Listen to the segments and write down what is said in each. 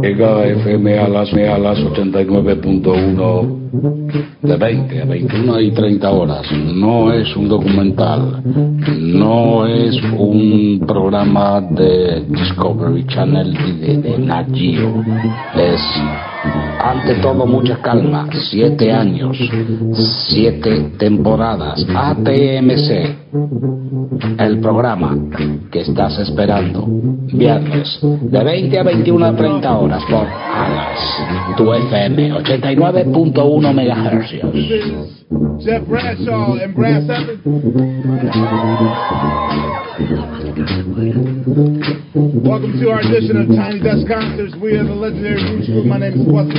Llega FM a las, a las 89.1 de 20 a 21 y 30 horas. No es un documental, no es un programa de Discovery Channel y de, de Nat Geo. Es ante todo mucha calma. Siete años, siete temporadas. ATMC, el programa que estás esperando. Viernes, de 20 a 21 a 30 horas por Alas, tu FM 89.1 MHz. Jeff Bradshaw and Brad Seven. Welcome to our edition of Tiny Desk Concerts. We are the legendary Roots Group. My name is Poisson.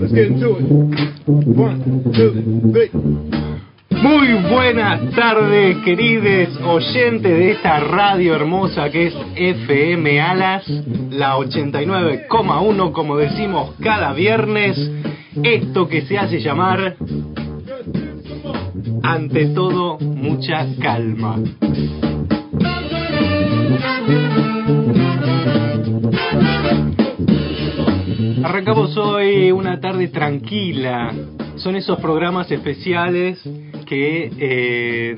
Let's get into it. One, two, three. Muy buenas tardes, queridos oyentes de esta radio hermosa que es FM Alas, la 89,1, como decimos cada viernes. Esto que se hace llamar, ante todo, mucha calma. Arrancamos hoy una tarde tranquila. Son esos programas especiales que eh,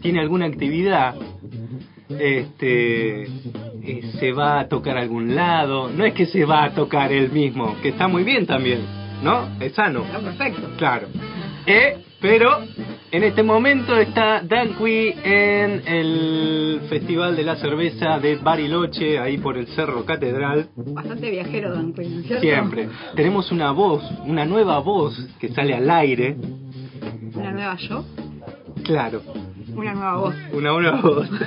tiene alguna actividad. Este eh, se va a tocar a algún lado. No es que se va a tocar él mismo, que está muy bien también, ¿no? Es sano. Está perfecto. Claro. Eh, pero en este momento está Danqui en el Festival de la Cerveza de Bariloche, ahí por el Cerro Catedral. Bastante viajero, Don Quinn, ¿no es cierto? Siempre. Tenemos una voz, una nueva voz que sale al aire. ¿Una nueva yo? Claro, Una nueva voz. una nueva voz.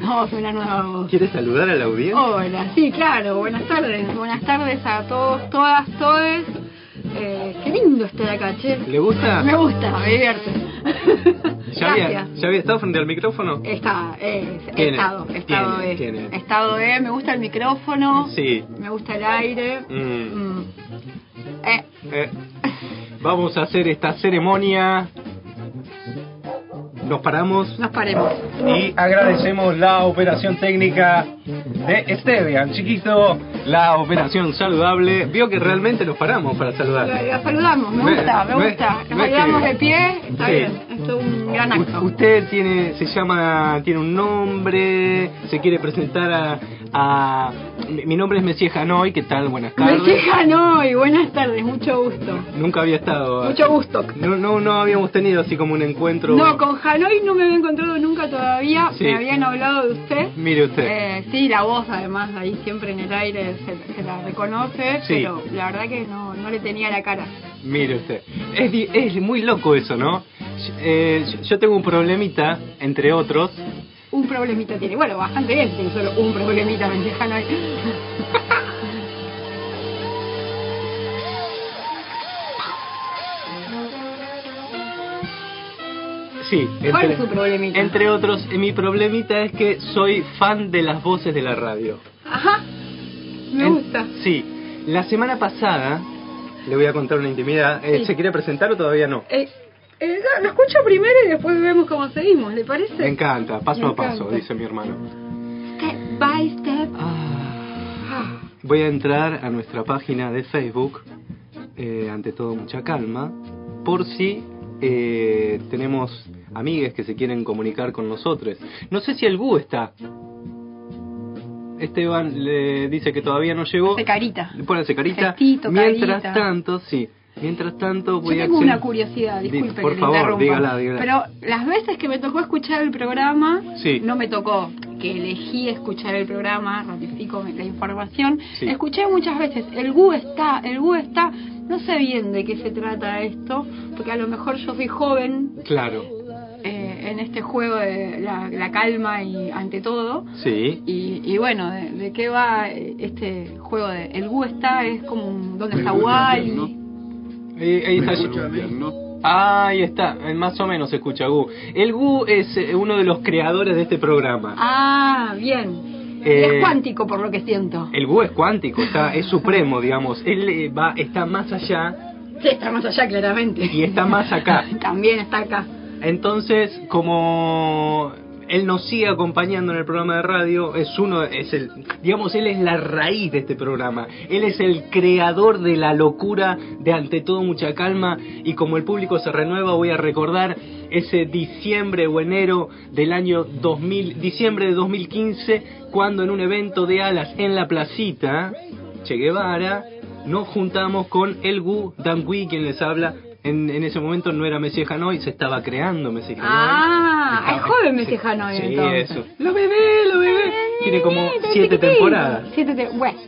No, una nueva voz. ¿Quieres saludar a la audiencia? Hola, sí, claro. Buenas tardes. Buenas tardes a todos, todas, todes. Eh, qué lindo estar acá, che. ¿Le gusta? Me gusta, me divierte. ¿Ya había. ¿Ya había estado frente al micrófono? Está, eh, Tiene, estado, estado tiene, E. tiene. Estado E, me gusta el micrófono. Sí. Me gusta el aire. Mm. Mm. Eh, Eh, vamos a hacer esta ceremonia. Nos paramos nos paremos. y agradecemos la operación técnica de Stevian, chiquito, la operación saludable. Vio que realmente nos paramos para saludar. La, saludamos, me Ve- gusta, me ve- gusta. Nos saludamos que- de pie, está Sí. bien. Esto es un gran acto. U- Usted tiene, se llama, tiene un nombre, se quiere presentar a, a- mi, nombre es Messier Hanoi, ¿qué tal? Buenas tardes. Me no y buenas tardes, mucho gusto. Nunca había estado. Mucho gusto. No, no, no habíamos tenido así como un encuentro. No, con Hanoi no me había encontrado nunca todavía. Sí. Me habían hablado de usted. Mire usted. Eh, sí, la voz además ahí siempre en el aire se, se la reconoce, Sí. pero la verdad que no, no le tenía la cara. Mire usted. Es, es muy loco eso, ¿no? Eh, yo tengo un problemita, entre otros. Un problemita tiene. Bueno, bastante bien, tiene solo un problemita, me. Sí, ¿Cuál entre, es su problemita? entre otros, mi problemita es que soy fan de las voces de la radio. Ajá, me En- gusta. Sí, la semana pasada, le voy a contar una intimidad. Eh, Sí. ¿Se quiere presentar o todavía no? Eh, eh, lo escucho primero y después vemos cómo seguimos, ¿le parece? Me encanta, paso Me a paso, encanta. dice mi hermano. Step by step. Ah, voy a entrar a nuestra página de Facebook, eh, ante todo mucha calma, por si eh, tenemos amigues que se quieren comunicar con nosotros. No sé si el Gu está. Esteban le dice que todavía no llegó. Hace carita. Pónganse carita. Gestito, Mientras carita. tanto, sí. Mientras tanto Yo voy a tengo una curiosidad, Di- disculpe por que le favor, interrumpa. dígala, dígala. Pero las veces que me tocó escuchar el programa, Sí. no me tocó, que elegí escuchar el programa, ratifico la información, Sí. escuché muchas veces, el GU está, el GU está, no sé bien de qué se trata esto, porque a lo mejor yo soy joven Claro, eh, en este juego de la, la calma y ante todo. sí. Y, y bueno, de, de qué va eh, este juego de el GU está? Es como un, ¿dónde está Wally? Ahí, ahí está. Ahí está, eh, más o menos se escucha Gu. El Gu es eh, uno de los creadores de este programa. Ah, bien. Eh, es cuántico por lo que siento. El Gu es cuántico, está, es supremo, digamos. Él eh, va, está más allá Sí, está más allá claramente. y está más acá. También está acá. Entonces, como él nos sigue acompañando en el programa de radio, es uno, es el, digamos, él es la raíz de este programa. Él es el creador de la locura de ante todo mucha calma y como el público se renueva, voy a recordar ese diciembre o enero del año 2000, diciembre de 2015, cuando en un evento de alas en la placita, Che Guevara, nos juntamos con el Gu Dangui, quien les habla. En, en ese momento no era Messi Hanoi, se estaba creando Messi Hanoi. Ah, Estaba- es joven Messi Hanoi, Sí, entonces. eso. Lo bebé, lo bebé. Tiene como siete temporadas. Siete te- bueno,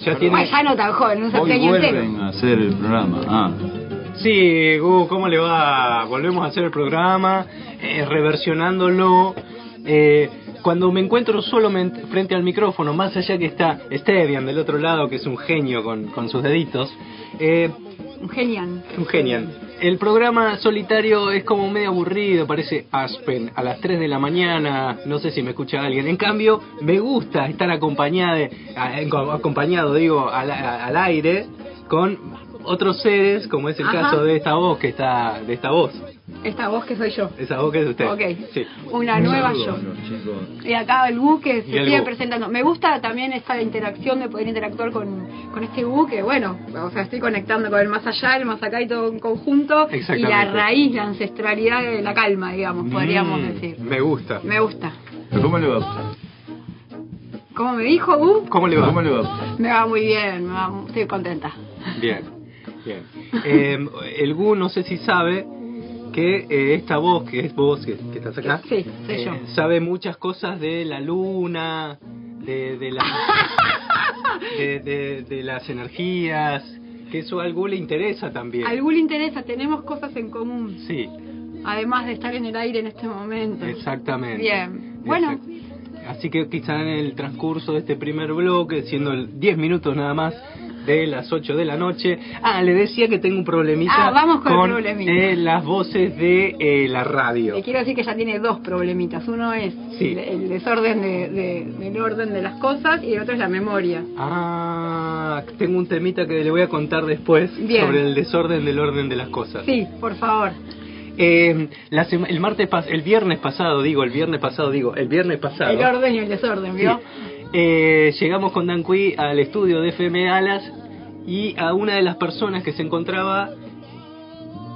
Ya tiene... bueno, ya no tan joven, un Hoy año entero. vuelven a hacer el programa. Ah, Sí, Gu, ¿cómo le va? Volvemos a hacer el programa, eh, reversionándolo. Eh, cuando me encuentro solo frente al micrófono, más allá que está Stevian del otro lado, que es un genio con, con sus deditos, eh, Un genial. un genial. El programa solitario es como medio aburrido, parece Aspen, a las 3 de la mañana, no sé si me escucha alguien. En cambio, me gusta estar acompañado, acompañado digo, al, al aire con otros seres, como es el Ajá. caso de esta voz que está, de esta voz. Esta voz que soy yo. Esa voz que es de usted. Ok. Sí. Una nueva yo. Y acá el Bu que se sigue Bu. presentando. Me gusta también esta interacción de poder interactuar con, con este Bu que, bueno, o sea, estoy conectando con el más allá, el más acá y todo en conjunto. Y la raíz, la ancestralidad de la calma, digamos, podríamos Mm, decir. Me gusta. Me gusta. ¿pero ¿cómo le va? ¿Cómo me dijo Bu? ¿Cómo le va? ¿Cómo le va? Me va muy bien, me va- estoy contenta. Bien, bien. Eh, el Gu no sé si sabe que eh, esta voz, que es vos que, que estás acá, Sí, soy yo. sabe muchas cosas de la luna, de, de, la- de, de- de las energías, que eso a Gu le interesa también. Al Bu le interesa, tenemos cosas en común, Sí, además de estar en el aire en este momento. exactamente. Bien. Bueno. Exact- Así que quizá en el transcurso de este primer bloque, siendo el 10 minutos nada más de las 8 de la noche. Ah, le decía que tengo un problemita Ah, vamos con el problemita. eh, las voces de eh, la radio. Le quiero decir que ya tiene dos problemitas. Uno es Sí. el, el desorden de, de- del orden de las cosas y el otro es la memoria. Ah, tengo un temita que le voy a contar después Bien. sobre el desorden del orden de las cosas. Sí, por favor. Eh, la el martes pas- el viernes pasado digo, el viernes pasado digo, el viernes pasado. El orden y el desorden, ¿vio? Sí. Eh, llegamos con Dan Cui al estudio de FM Alas y a una de las personas que se encontraba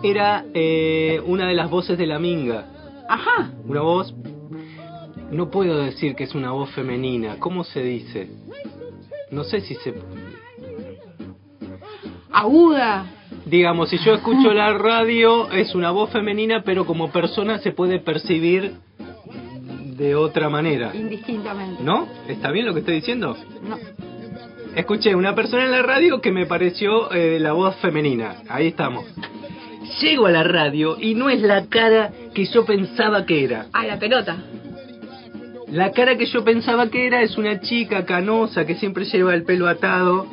era eh, una de las voces de la Minga. Ajá. Una voz, no puedo decir que es una voz femenina, ¿cómo se dice? No sé si se... Aguda. Digamos, si yo escucho la radio es una voz femenina, pero como persona se puede percibir de otra manera. Indistintamente. ¿No? ¿Está bien lo que estoy diciendo? No. Escuché una persona en la radio que me pareció eh, la voz femenina. Ahí estamos. Llego a la radio y no es la cara que yo pensaba que era. Ah, la pelota. La cara que yo pensaba que era es una chica canosa que siempre lleva el pelo atado,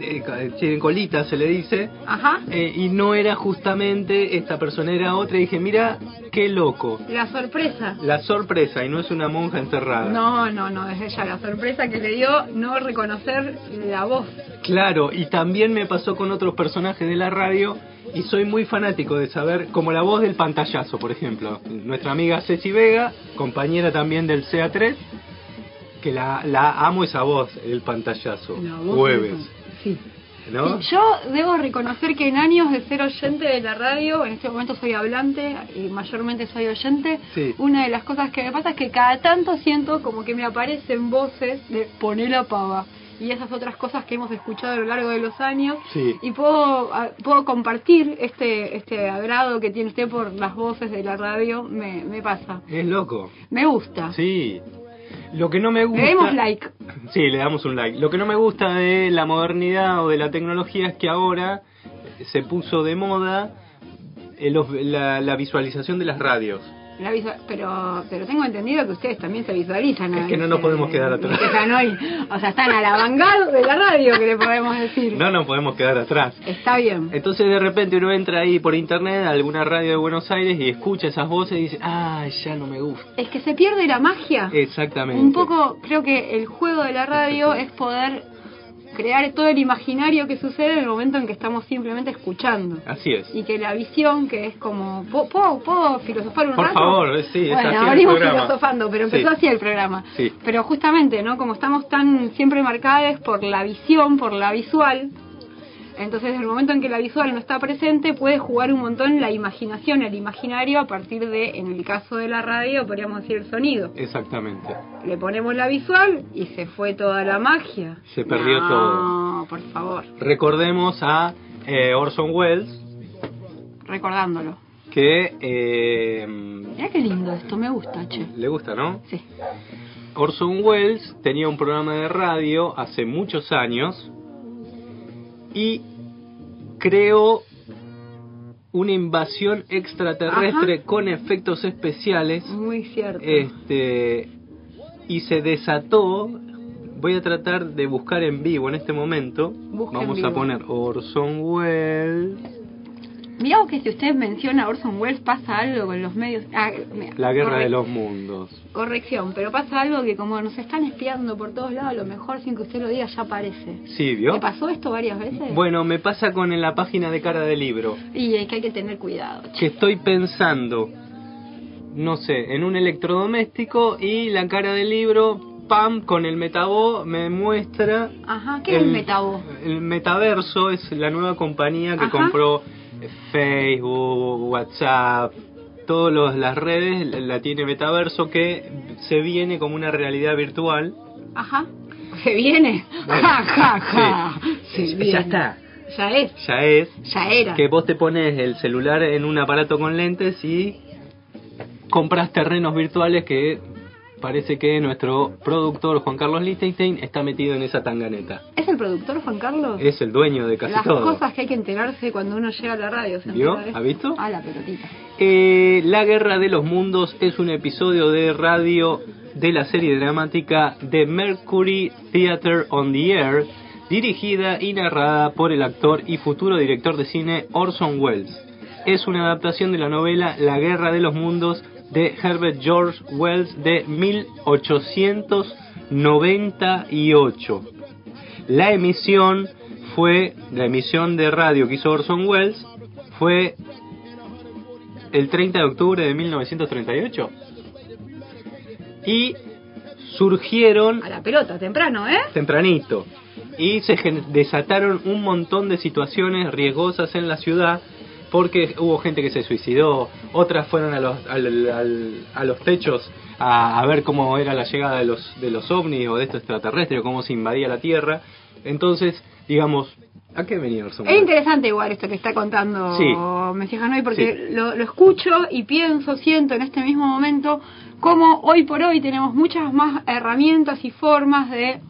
eh, ca- tiene colita se le dice, Ajá. eh, y no era justamente esta persona, era otra. Y dije, mira, qué loco. La sorpresa. La sorpresa, y no es una monja encerrada. No, no, no, es ella la sorpresa que le dio no reconocer la voz. Claro, y también me pasó con otros personajes de la radio y soy muy fanático de saber, como la voz del pantallazo, por ejemplo. Nuestra amiga Ceci Vega, compañera también del CA3, que la, la amo esa voz, el pantallazo. Jueves, Sí. ¿no? Sí, Yo debo reconocer que en años de ser oyente de la radio, en este momento soy hablante y mayormente soy oyente, Sí. una de las cosas que me pasa es que cada tanto siento como que me aparecen voces de poner la pava y esas otras cosas que hemos escuchado a lo largo de los años Sí. y puedo a- puedo compartir este este agrado que tiene usted por las voces de la radio me, me pasa Es loco. me gusta Sí. Lo que no me gusta... le demos like Sí, le damos un like. Lo que no me gusta de la modernidad o de la tecnología es que ahora se puso de moda los- la, la visualización de las radios. La visual- pero, pero tengo entendido que ustedes también se visualizan. Es a que no nos veces, podemos quedar atrás. están hoy- o sea, están a la vanguardia de la radio, que le podemos decir. No nos podemos quedar atrás. Está bien. Entonces de repente uno entra ahí por internet a alguna radio de Buenos Aires y escucha esas voces y dice, ay, ya no me gusta. Es que se pierde la magia. Exactamente. Un poco, creo que el juego de la radio es poder crear todo el imaginario que sucede en el momento en que estamos simplemente escuchando. Así es. Y que la visión, que es como... ¿Puedo, puedo, filosofar un Por rato? favor, eh, sí, Bueno, abrimos filosofando, pero empezó Sí. así el programa. Sí. Pero justamente, ¿no? Como estamos tan siempre marcados por la visión, por la visual, entonces en el momento en que la visual no está presente, puede jugar un montón la imaginación, el imaginario, a partir de, en el caso de la radio, podríamos decir el sonido. Exactamente. Le ponemos la visual y se fue toda la magia. Se perdió no, todo. por favor, Recordemos a eh, Orson Welles recordándolo. que eh, Mira qué lindo esto, me gusta, che. le gusta, ¿no? Sí. Orson Welles tenía un programa de radio hace muchos años y creó una invasión extraterrestre Ajá. con efectos especiales. Muy cierto. este y se desató. Voy a tratar de buscar en vivo en este momento. Busca vamos a poner Orson Welles. Mirá que si usted menciona a Orson Welles pasa algo con los medios. Ah, la guerra de los mundos Corrección, pero pasa algo que como nos están espiando por todos lados, a lo mejor sin que usted lo diga ya aparece. sí vio ¿Le pasó esto varias veces? bueno me pasa con la página de cara de libro Y es que hay que tener cuidado. que estoy pensando, no sé, en un electrodoméstico y la cara del libro, pam, con el metabo me muestra... Ajá, ¿qué es el metabo? El metaverso es la nueva compañía que Ajá. compró Facebook, WhatsApp, todas las redes la- tiene metaverso que se viene como una realidad virtual. Ajá. Se viene. Bueno, Ja, ja, ja. Se Ya viene. está. Ya es. Ya es Ya era. que vos te pones el celular en un aparato con lentes y compras terrenos virtuales que parece que nuestro productor Juan Carlos Lichtenstein está metido en esa tanganeta. ¿Es el productor Juan Carlos? Es el dueño de casi Las todo. cosas que hay que enterarse cuando uno llega a la radio. ¿se ¿Vio? ¿Ha visto? Ah, la pelotita. Eh, la Guerra de los Mundos es un episodio de radio de la serie dramática The Mercury Theater on the Air, dirigida y narrada por el actor y futuro director de cine Orson Welles. Es una adaptación de la novela La Guerra de los Mundos de Herbert George Wells de 1898. La emisión fue, la emisión de radio que hizo Orson Welles fue el 30 de octubre de 1938. Y surgieron A la pelota, temprano, ¿eh? tempranito. Y se desataron un montón de situaciones riesgosas en la ciudad porque hubo gente que se suicidó, otras fueron a los, al- al- a los techos a, a ver cómo era la llegada de los, de los ovnis o de estos extraterrestres, o cómo se invadía la Tierra. Entonces, digamos, ¿a qué venía Orson Es Welles? interesante igual esto que está contando Sí. Messi Hanoi porque lo, lo escucho y pienso, siento en este mismo momento como hoy por hoy tenemos muchas más herramientas y formas de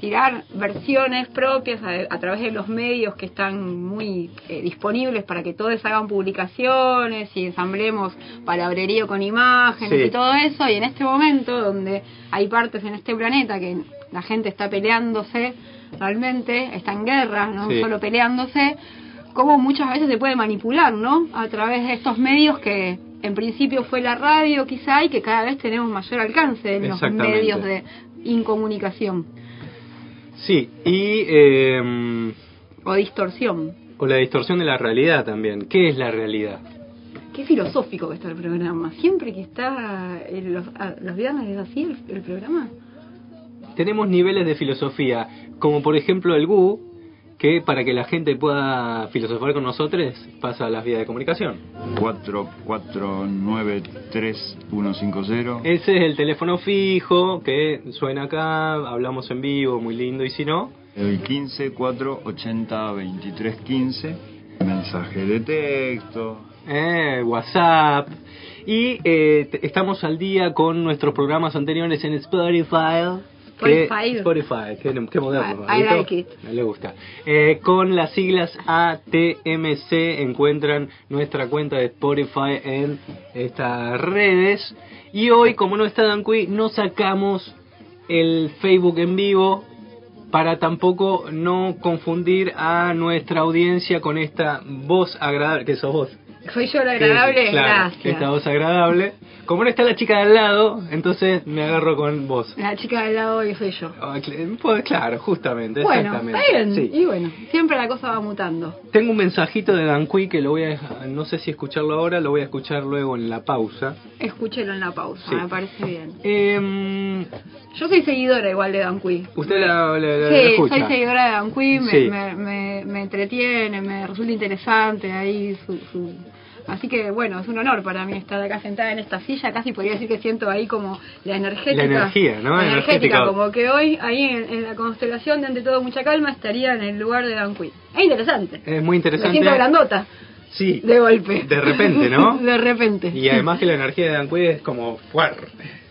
tirar versiones propias a, a través de los medios que están muy eh, disponibles para que todos hagan publicaciones y ensamblemos palabrerío con imágenes Sí. y todo eso y en este momento donde hay partes en este planeta que la gente está peleándose realmente, está en guerra, no Sí. solo peleándose, como muchas veces se puede manipular, ¿no? A través de estos medios que en principio fue la radio quizá y que cada vez tenemos mayor alcance en los medios de incomunicación Sí, y eh, o distorsión. o la distorsión de la realidad también. ¿Qué es la realidad? Qué filosófico que está el programa. Siempre que está en los, a- los viernes es así el, el programa. tenemos niveles de filosofía, como por ejemplo el GU, que para que la gente pueda filosofar con nosotros pasa a las vías de comunicación. 4493-150. Ese es el teléfono fijo que suena acá, hablamos en vivo, muy lindo, y si no, El 15 480 23 15. Mensaje de texto. eh, WhatsApp. Y eh, estamos al día con nuestros programas anteriores en Spotify. Que- Spotify. Spotify, qué, qué moderno. I like it. Me le gusta. Eh, con las siglas ATMC encuentran nuestra cuenta de Spotify en estas redes. Y hoy, como no está Dan Cui, no sacamos el Facebook en vivo para tampoco no confundir a nuestra audiencia con esta voz agradable, que sos vos. Soy yo la agradable, Que- claro, gracias. Esta voz agradable. Como no está la chica de al lado, entonces me agarro con vos. La chica del lado hoy soy yo. Ah, pues, claro, justamente, Bueno, exactamente. está bien. Sí. Y bueno, siempre la cosa va mutando. Tengo un mensajito de Dan Cui que lo voy a dejar- no sé si escucharlo ahora, lo voy a escuchar luego en la pausa. Escúchelo en la pausa, Sí. me parece bien. Em, Yo soy seguidora igual de Dan Cui. ¿Usted la, la- la- la Sí, escucha? soy seguidora de Dan Cui, me, Sí. me, me, me entretiene, me resulta interesante ahí su, su... Así que bueno, es un honor para mí estar acá sentada en esta silla, casi podría decir que siento ahí como la energética. La energía, ¿no? La energética, Energética. como que hoy ahí en, en la constelación de ante todo mucha calma estaría en el lugar de Dan Cui. Es interesante. Es muy Me interesante. siento grandota, Sí. de golpe. De repente, ¿no? de repente. Y además que la energía de Dan Cui es como fuerte,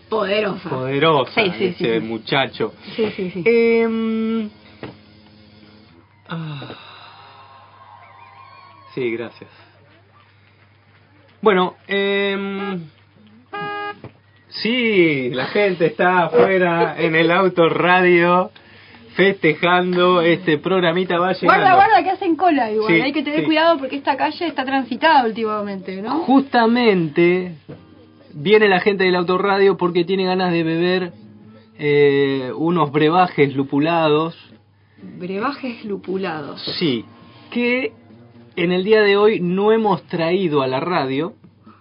Poderosa. poderosa, Sí, sí, ese sí. muchacho. Sí, sí, sí. Ah. sí, gracias. Bueno, em, sí, la gente está afuera en el auto radio festejando este programita va llegando. Guarda, guarda, que hacen cola igual. Sí, Hay que tener sí. cuidado porque esta calle está transitada últimamente, ¿no? Justamente viene la gente del autorradio porque tiene ganas de beber eh, unos brebajes lupulados. Brebajes lupulados. Sí, que en el día de hoy no hemos traído a la radio.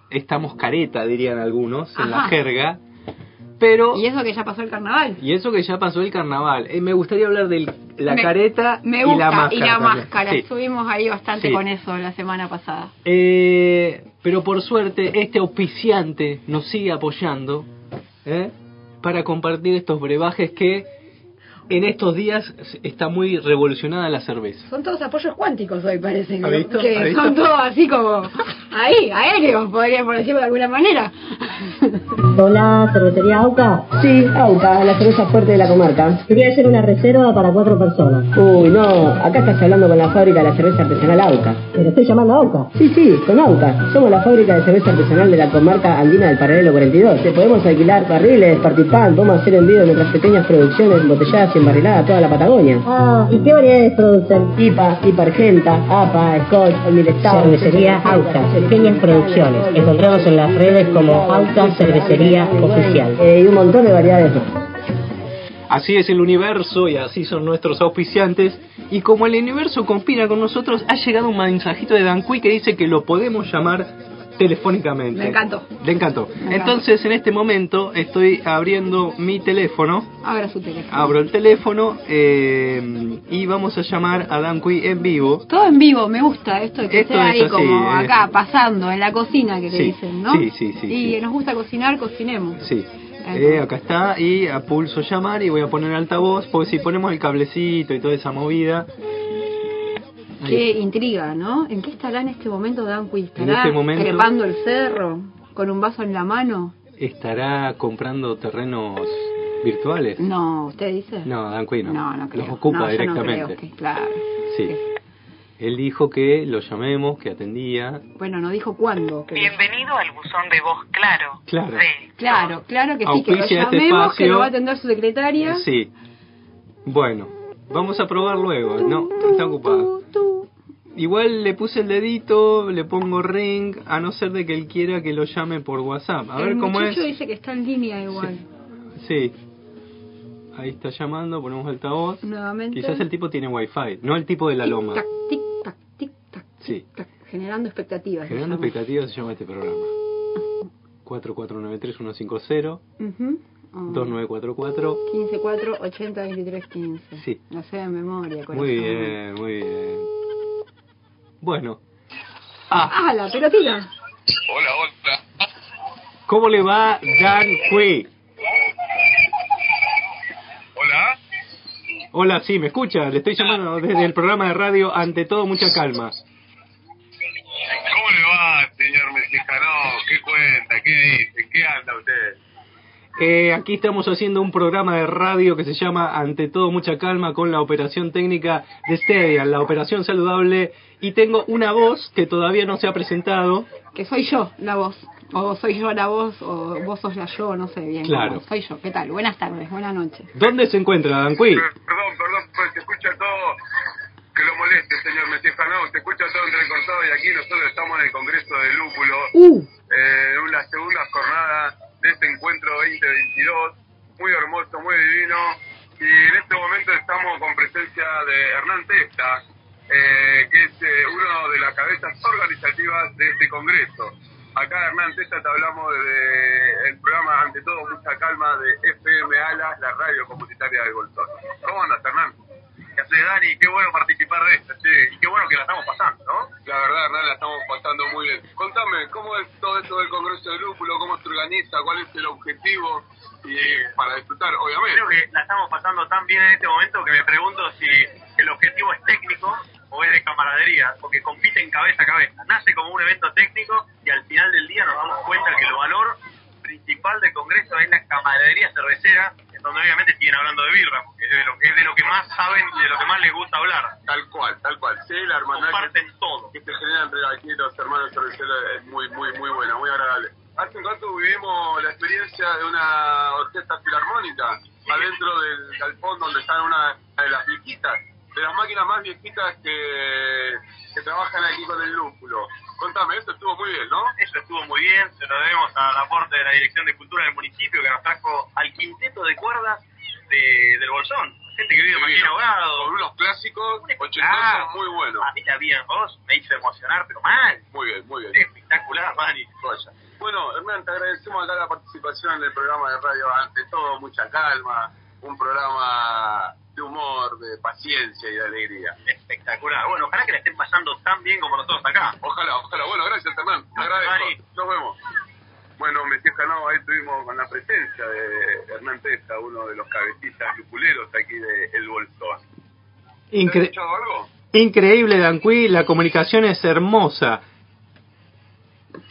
Estamos careta, dirían algunos, en la jerga. Pero, Y eso que ya pasó el carnaval. y eso que ya pasó el carnaval. Eh, me gustaría hablar de la Me- careta Me y gusta, la máscara. y la máscara. Sí. Estuvimos ahí bastante Sí. con eso la semana pasada. Eh, pero por suerte, este auspiciante nos sigue apoyando ¿eh? para compartir estos brebajes que en estos días está muy revolucionada la cerveza. Son todos apoyos cuánticos hoy, parece. ¿Ha que- visto? Que ¿Ha visto? son todos así como ahí, aéreos, podríamos decirlo de alguna manera. Hola, cervecería AUCA. Sí, Auca, la cerveza fuerte de la comarca. Quería hacer una reserva para cuatro personas. Uy, no, acá estás hablando con la fábrica de la cerveza artesanal Auca. Pero estoy llamando a AUCA. Sí, sí, con Auca. Somos la fábrica de cerveza artesanal de la comarca andina del Paralelo 42. Te podemos alquilar barriles, participar, podemos hacer envío de nuestras pequeñas producciones embotelladas y embarriladas a toda la Patagonia. Ah, ¿y qué variedades producen? IPA, IPA Argenta, APA, Scotch, Stout. Cervecería AUCA, pequeñas producciones. Encontramos en las redes como AUCA Cervecería Oficial. Eh, y un montón de variedades. Así es el universo y así son nuestros auspiciantes. Y como el universo conspira con nosotros, ha llegado un mensajito de Dan Cui que dice que lo podemos llamar telefónicamente. Me encantó. Le encantó. Me Entonces, en este momento estoy abriendo mi teléfono. Abra su teléfono. Abro el teléfono eh, y vamos a llamar a Dan Cui en vivo. Todo en vivo, me gusta esto de que Esto sea ahí como acá, pasando, en la cocina que le dicen, ¿no? sí, sí, sí, Y sí. nos gusta cocinar, cocinemos. Sí. Eh, acá está y a pulso llamar y voy a poner altavoz porque si ponemos el cablecito y toda esa movida Qué intriga, ¿no? ¿En qué estará en este momento Dan Cui? ¿Estará este momento- trepando el cerro con un vaso en la mano? estará comprando terrenos virtuales. No, ¿usted dice? No, Dan Cui no. No, no creo. Los ocupa No, yo no directamente. creo que- claro. Sí. Él dijo que lo llamemos, que atendía. Bueno, no dijo cuándo. creo. Bienvenido al buzón de voz claro. Claro. De Claro, claro que sí, que lo este llamemos, que espacio. lo va a atender su secretaria. Sí. Bueno, vamos a probar luego. No, está ocupado. Igual le puse el dedito, le pongo ring, a no ser de que él quiera que lo llame por WhatsApp. A ver el cómo es. muchacho dice que está en línea igual. Sí. Ahí está llamando, ponemos altavoz. Nuevamente. Quizás el tipo tiene wifi, no el tipo de la loma. Tic-tac, tic-tac, tic-tac, Sí. tic-tac, generando expectativas. Generando expectativas se llama este programa. 4493-150, Ujú. Oh. 2944. 15, 4, 80, 23, 15. Sí. No sé de memoria, corazón. Muy bien, muy bien. Bueno. Ah, ¡Ah, la pelotita! Hola, hola. ¿cómo le va Dan Cui? Hola. Hola, sí, ¿me escucha? Le estoy llamando desde el programa de radio Ante Todo Mucha Calma. ¿Cómo le va, señor mexicano? ¿Qué cuenta? ¿Qué dice? ¿Qué anda usted? Eh, aquí estamos haciendo un programa de radio que se llama Ante todo mucha calma con la operación técnica de Stevia, la operación saludable y tengo una voz que todavía no se ha presentado. Que soy yo la voz, o soy yo la voz, o vos sos la yo, no sé bien. Claro. cómo. Soy yo, ¿qué tal? Buenas tardes, buenas noches. ¿Dónde se encuentra Danqui? Perdón, perdón, pues se escucha todo que lo moleste, señor Mesías Canao. Se escucha todo entrecortado y aquí nosotros estamos en el Congreso de Lúpulo, Uh, eh, en la segunda jornada de este encuentro 2022. Muy hermoso, muy divino. Y en este momento estamos con presencia de Hernán Testa, eh, que es eh, uno de las cabezas organizativas de este Congreso. Acá, Hernán Testa, te hablamos desde el programa Ante todo, mucha calma de FM Alas, la radio comunitaria del Bolsón. ¿Cómo andas, Hernán? ¿Qué hace Dani? Qué bueno participar de esto, sí. Y qué bueno que la estamos pasando, ¿no? La verdad, Hernán, la estamos pasando muy bien. Contame, ¿cómo es todo esto del Congreso de Lúpulo? ¿Cómo se organiza? ¿Cuál es el objetivo? Y para disfrutar, obviamente. Creo que la estamos pasando tan bien en este momento que me pregunto si el objetivo es técnico o es de camaradería, porque compiten cabeza a cabeza. Nace como un evento técnico y al final del día nos damos cuenta que el valor principal del Congreso es la camaradería cervecera, donde obviamente siguen hablando de birra, porque es de lo, es de lo que más saben y de lo que más les gusta hablar. Tal cual, tal cual. Sí, la hermandad que, Comparten todo. que se genera entre aquí los hermanos cerveceros es muy, muy, muy buena, muy agradable. Hace un rato vivimos la experiencia de una orquesta filarmónica adentro del galpón donde está una de las viejitas, de las máquinas más viejitas que, que trabajan aquí con el lúpulo. Contame, eso estuvo muy bien, ¿no? Eso estuvo muy bien, se lo debemos al aporte de la Dirección de Cultura del municipio que nos trajo al quinteto de cuerdas de, del Bolsón. Gente que vive en Martín Ahogado. Con unos clásicos Ah, ochentosos muy buenos. A mí la vi en voz, me hizo emocionar, pero mal. Muy bien, muy bien. Espectacular, Mani. Bueno, Hernán, te agradecemos acá la participación en el programa de radio. Ante todo, mucha calma, un programa de humor, de paciencia y de alegría. Espectacular. Bueno, ojalá que la estén pasando tan bien como nosotros acá. Ojalá, ojalá. Bueno, gracias, Hernán. Te agradezco. Nos vemos. Bueno, Mesías Canao, ahí estuvimos con la presencia de Hernán Testa, uno de los cabecillas lupuleros aquí de El Bolsón. ¿Te has Incre- escuchado algo? increíble Danqui, la comunicación es hermosa.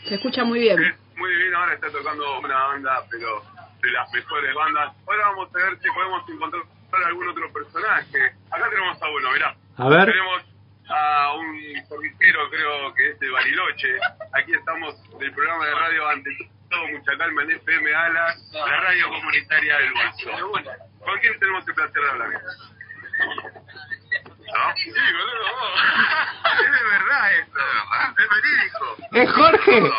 se escucha muy bien. Es muy bien, ahora está tocando una banda, pero de las mejores bandas. Ahora vamos a ver si podemos encontrar algún otro personaje. Acá tenemos a uno, mirá. A ver. Tenemos a un corrijero, creo que es de Bariloche. Aquí estamos del programa de radio ante todo, mucha calma en FM Alas, la radio comunitaria del Bolso. ¿Con quién tenemos el placer de hablar? ¿No? Sí, boludo. es de verdad esto. Es verídico. ¡Es Jorge!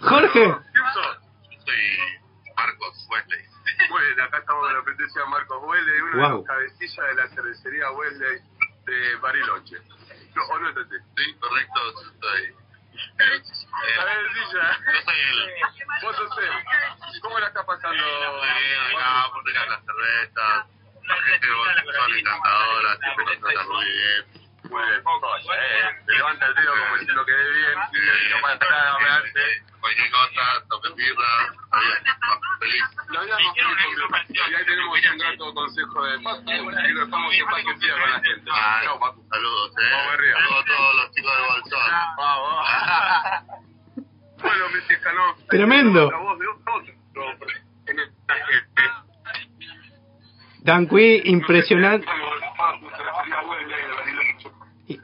¡Jorge! ¿Quién sos? Soy Marcos Wesley. Bueno, acá estamos con la presencia de Marcos Wesley, uno de Wow. los cabecillas de la cervecería Wesley de Bariloche. No, ¿O no es este? Sí, correcto, yo soy. Cabecilla. Yo soy el. Vos sos él. ¿Cómo la está pasando? Muy bien, acá, por rica las cervezas. La gente son encantadora, siempre nos tratan muy bien. Muy bien. Eh, se levanta el dedo como diciendo que ve bien. Y para atrás. Cualquier cosa, toquen birra, feliz. Lo habíamos y ahí tenemos un grato consejo de Paco. Y lo estamos que siga con la gente. Ah, Chao, Paco. Saludos, eh. Saludos a todos los chicos de Bolsón. Vamos. Bueno, Messi Canó. Tremendo. La voz de otro personaje. Danqui, impresionante.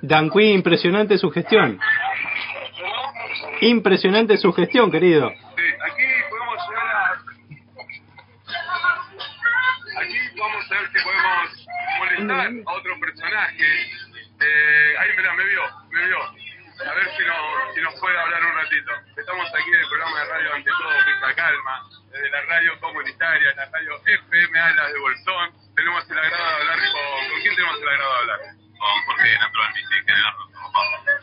Danqui, impresionante su gestión. Impresionante su gestión, querido. Sí, aquí podemos llegar a. Aquí vamos a ver si podemos molestar a otro personaje. Eh, ahí, mira, me vio, me vio. A ver si, no, si nos puede hablar un ratito. Estamos aquí en el programa de radio Ante todo, Mucha Calma, desde la radio comunitaria, la radio FM Alas de Bolsón. Tenemos el agrado de hablar con. ¿Con quién tenemos el agrado de hablar? Con Jorge Naturalmente, general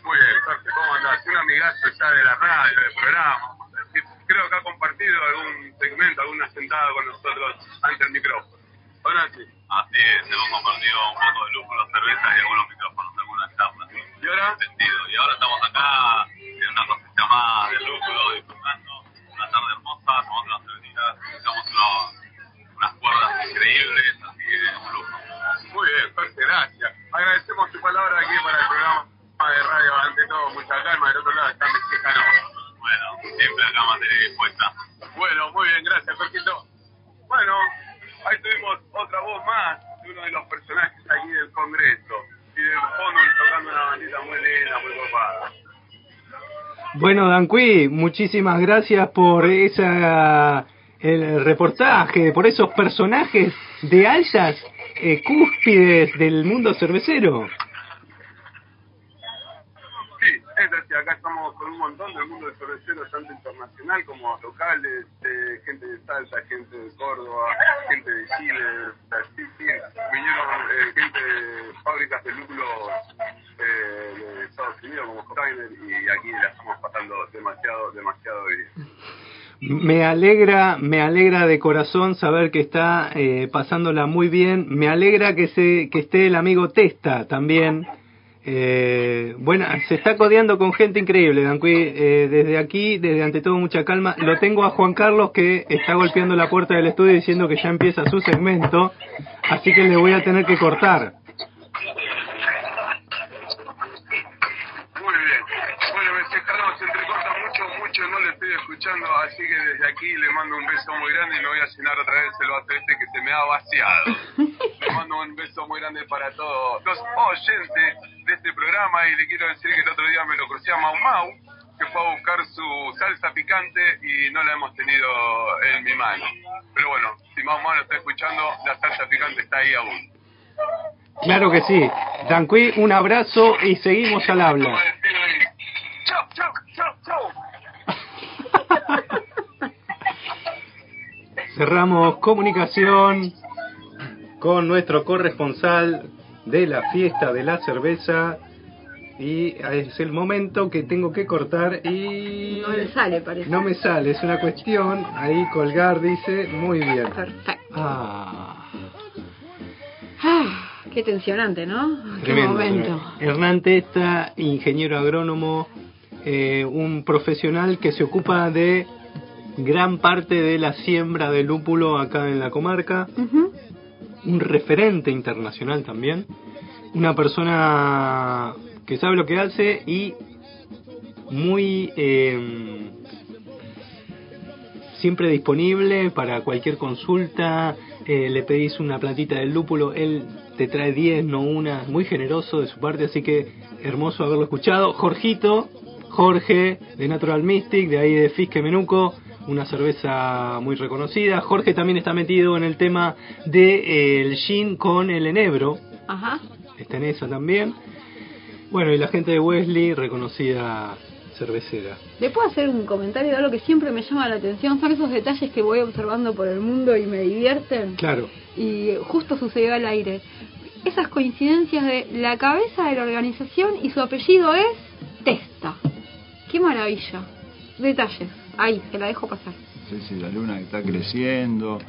Muy bien, Jorge, ¿cómo andás? Un amigazo ya de la radio, del programa. Creo que ha compartido algún segmento, alguna sentada con nosotros ante el micrófono. ¿O sí? Así es, hemos compartido un poco de lúpulo, cerveza y algunos micrófonos, algunas charlas. ¿Y ahora? Sentido. Y ahora estamos acá en una cosecha más de lúpulo, disfrutando una tarde hermosa, tomando unas cervecitas, unos, unas cuerdas increíbles, así que un lujo. Muy bien, Jorge, gracias. Agradecemos tu palabra aquí para el programa de radio. Ante todo, mucha calma. Del otro lado está Mexicano. Bueno, siempre acá materia dispuesta. Bueno, muy bien, gracias, Jorgito. Bueno, bueno, ahí tuvimos otra voz más de uno de los personajes aquí del Congreso. Y del fondo tocando una bandita muy linda, muy copada. Bueno, Danqui, muchísimas gracias por esa el reportaje, por esos personajes de altas eh, cúspides del mundo cervecero. Sí, es así, acá estamos con un montón del mundo de cerveceros, tanto internacional como locales, eh, gente de Salta, gente de Córdoba, gente de Chile, vinieron eh, gente de fábricas de lúpulos eh, de Estados Unidos como Steiner y aquí la estamos pasando demasiado, demasiado bien. Me alegra, me alegra de corazón saber que está eh, pasándola muy bien. Me alegra que se, que esté el amigo Testa también. Eh, bueno, se está codeando con gente increíble, Danqui. Eh, desde aquí, desde ante todo mucha calma. Lo tengo a Juan Carlos que está golpeando la puerta del estudio diciendo que ya empieza su segmento, así que le voy a tener que cortar. Muy bien. Bueno, me Carlos se entrecorta mucho, no le estoy escuchando, así que desde aquí le mando un beso muy grande y me voy a llenar otra vez el vaso este que se me ha vaciado. le mando un beso muy grande para todos los oyentes de este programa y le quiero decir que el otro día me lo crucé a Mau Mau, que fue a buscar su salsa picante y no la hemos tenido en mi mano. Pero bueno, si Mau Mau lo está escuchando, la salsa picante está ahí aún. Claro que sí. Danqui, un abrazo y seguimos al habla. Chau, chau, chau, chau. Cerramos comunicación con nuestro corresponsal de la fiesta de la cerveza y es el momento que tengo que cortar y No le sale, parece. no me sale, es una cuestión, ahí colgar dice, muy bien. Perfecto. Ah, Ah, qué tensionante, ¿no? Qué tremendo. momento. Hernán Testa, ingeniero agrónomo, eh, un profesional que se ocupa de gran parte de la siembra de lúpulo acá en la comarca. Un referente internacional también, una persona que sabe lo que hace y muy eh, siempre disponible para cualquier consulta, eh, le pedís una platita del lúpulo, él te trae 10, no una, muy generoso de su parte, así que hermoso haberlo escuchado. Jorgito, Jorge de Natural Mystic, de ahí de Fisque Menuco, una cerveza muy reconocida. Jorge también está metido en el tema del de, gin con el enebro, Ajá. está en esa también. Bueno, y la gente de Wesley, reconocida cervecera. ¿Le puedo hacer un comentario de algo que siempre me llama la atención? Son esos detalles que voy observando por el mundo y me divierten. Claro. Y justo sucedió al aire. Esas coincidencias de la cabeza de la organización y su apellido es Testa. ¡Qué maravilla! Detalles. Ahí, se la dejo pasar. Sí, sí, la luna que está creciendo.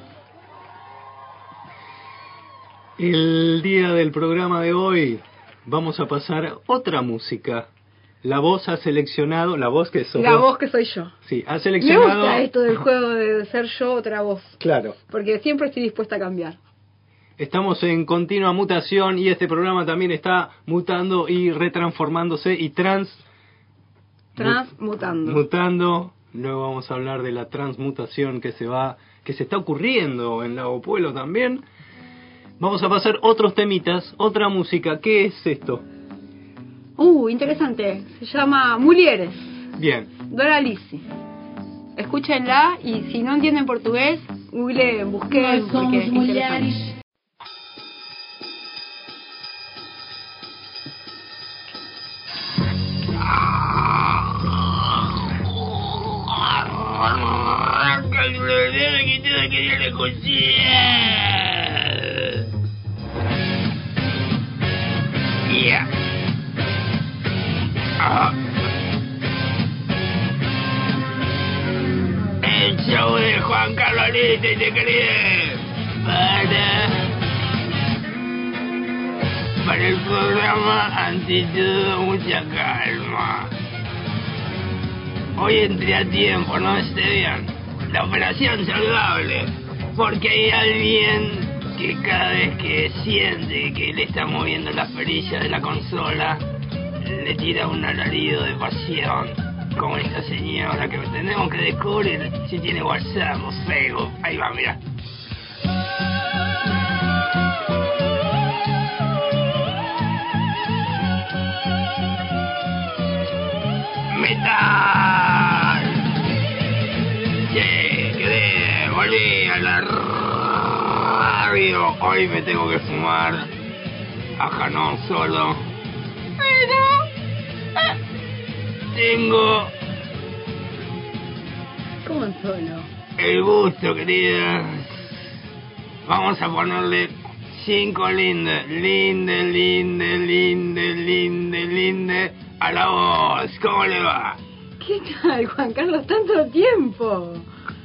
El día del programa de hoy vamos a pasar otra música. La voz ha seleccionado, la voz que sos La vos. voz que soy yo. Sí, ha Me seleccionado. gusta esto del juego de ser yo otra voz. Claro. Porque siempre estoy dispuesta a cambiar. Estamos en continua mutación y este programa también está mutando y retransformándose y trans Transmutando. mutando. Luego vamos a hablar de la transmutación que se va, que se está ocurriendo en Lago Pueblo también. Vamos a pasar otros temitas, otra música. ¿Qué es esto? Uh, interesante. Se llama Mulieres. Bien, Dora Lisi. Escúchenla y si no entienden portugués, googleen, busquen porque es Ah. El show de Juan Carlos Lista y te quería para el programa ante todo mucha calma. Hoy entré a tiempo, no esté bien la operación saludable. Porque hay alguien que cada vez que siente que le está moviendo las perillas de la consola, le tira un alarido de pasión. Como esta señora que tenemos que descubrir si tiene WhatsApp o Facebook. Ahí va, mira. ¡Metal! Volví a la radio. Hoy me tengo que fumar a Janón solo. Pero eh, tengo ¿Cómo solo? el gusto, querida. Vamos a ponerle cinco lindes, linde, linde, linde, linde, linde a la voz. ¿Cómo le va? ¿Qué tal, Juan Carlos? Tanto tiempo.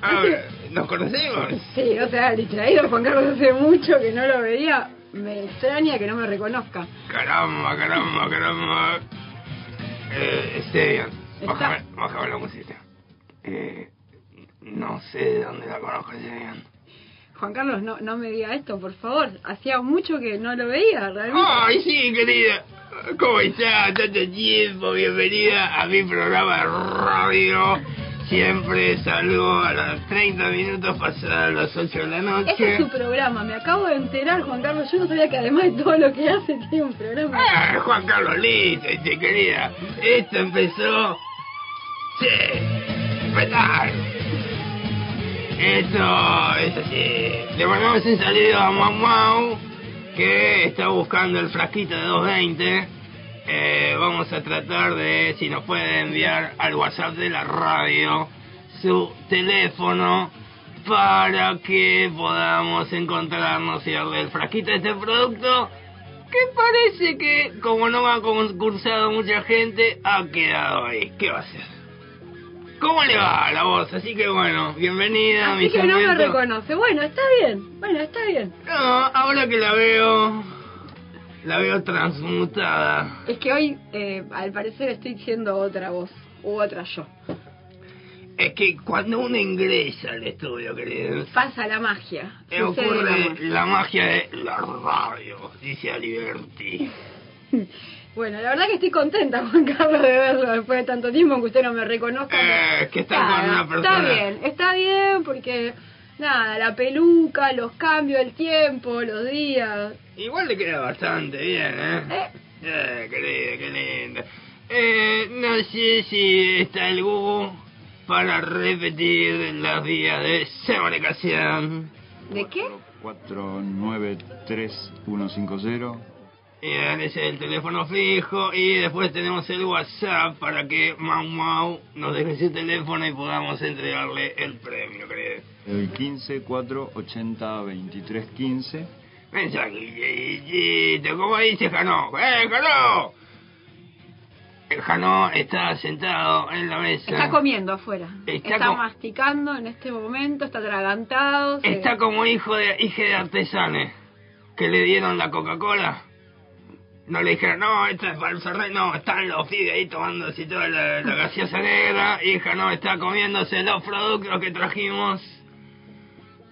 A ver, ¿nos conocemos? Sí, o sea, distraído Juan Carlos hace mucho que no lo veía. Me extraña que no me reconozca. Caramba, caramba, caramba. Eh. Está- Bájame, bájame la música. Eh, no sé de dónde la conozco, bien. Juan Carlos, no, no me diga esto, por favor. Hacía mucho que no lo veía, realmente. Ay, sí, querida. ¿Cómo está? Tanto tiempo. Bienvenida a mi programa de radio. Siempre salgo a los 30 minutos pasadas las 8 de la Ese es noche. su programa, me acabo de enterar, Juan Carlos. Yo no sabía que además de todo lo que hace, tiene un programa. Ah, Juan Carlos Liz, este, querida. Esto empezó. Sí, petar. Esto es así. Le mandamos un saludo a Mau Mau, que está buscando el frasquito de 220. Eh, vamos a tratar de, si nos puede enviar al WhatsApp de la radio su teléfono para que podamos encontrarnos y darle el frasquito de este producto que parece que, como no ha concursado mucha gente, ha quedado ahí. ¿Qué va a hacer? ¿Cómo le va a la voz? Así que bueno, bienvenida a mi Así que no me reconoce. Bueno, está bien. Bueno, está bien. No, ahora que la veo, la veo transmutada. Es que hoy, eh, al parecer, estoy siendo otra voz. U otra yo. Es que cuando uno ingresa al estudio, queridos, Pasa la magia. eh, ocurre la magia. la magia de la radio, dice Aliberti. Bueno, la verdad que estoy contenta, Juan Carlos, de verlo después de tanto tiempo, aunque usted no me reconozca. Eh, que está con una persona... Está bien, está bien, porque nada, la peluca, los cambios, el tiempo, los días. Igual le queda bastante bien, ¿eh? Eh, qué lindo, qué lindo. Eh, no sé si está el Google para repetir los días de comunicación. ¿De qué? 493150. Bien, ese es el teléfono fijo y después tenemos el WhatsApp para que Mau Mau nos deje su teléfono y podamos entregarle el premio, querido. El 15 480 23 15. Mensajito, ¿cómo dice Jano? ¡Eh, Jano! El Jano está sentado en la mesa. Está comiendo afuera. Está Está, com- masticando en este momento, está atragantado. se- Está como hijo de hija de artesanes que le dieron la Coca-Cola. No le dijeron, no, esta es para el Fernet, no, están los pibes ahí tomándose toda la, la gaseosa negra. Hija, no, está comiéndose los productos que trajimos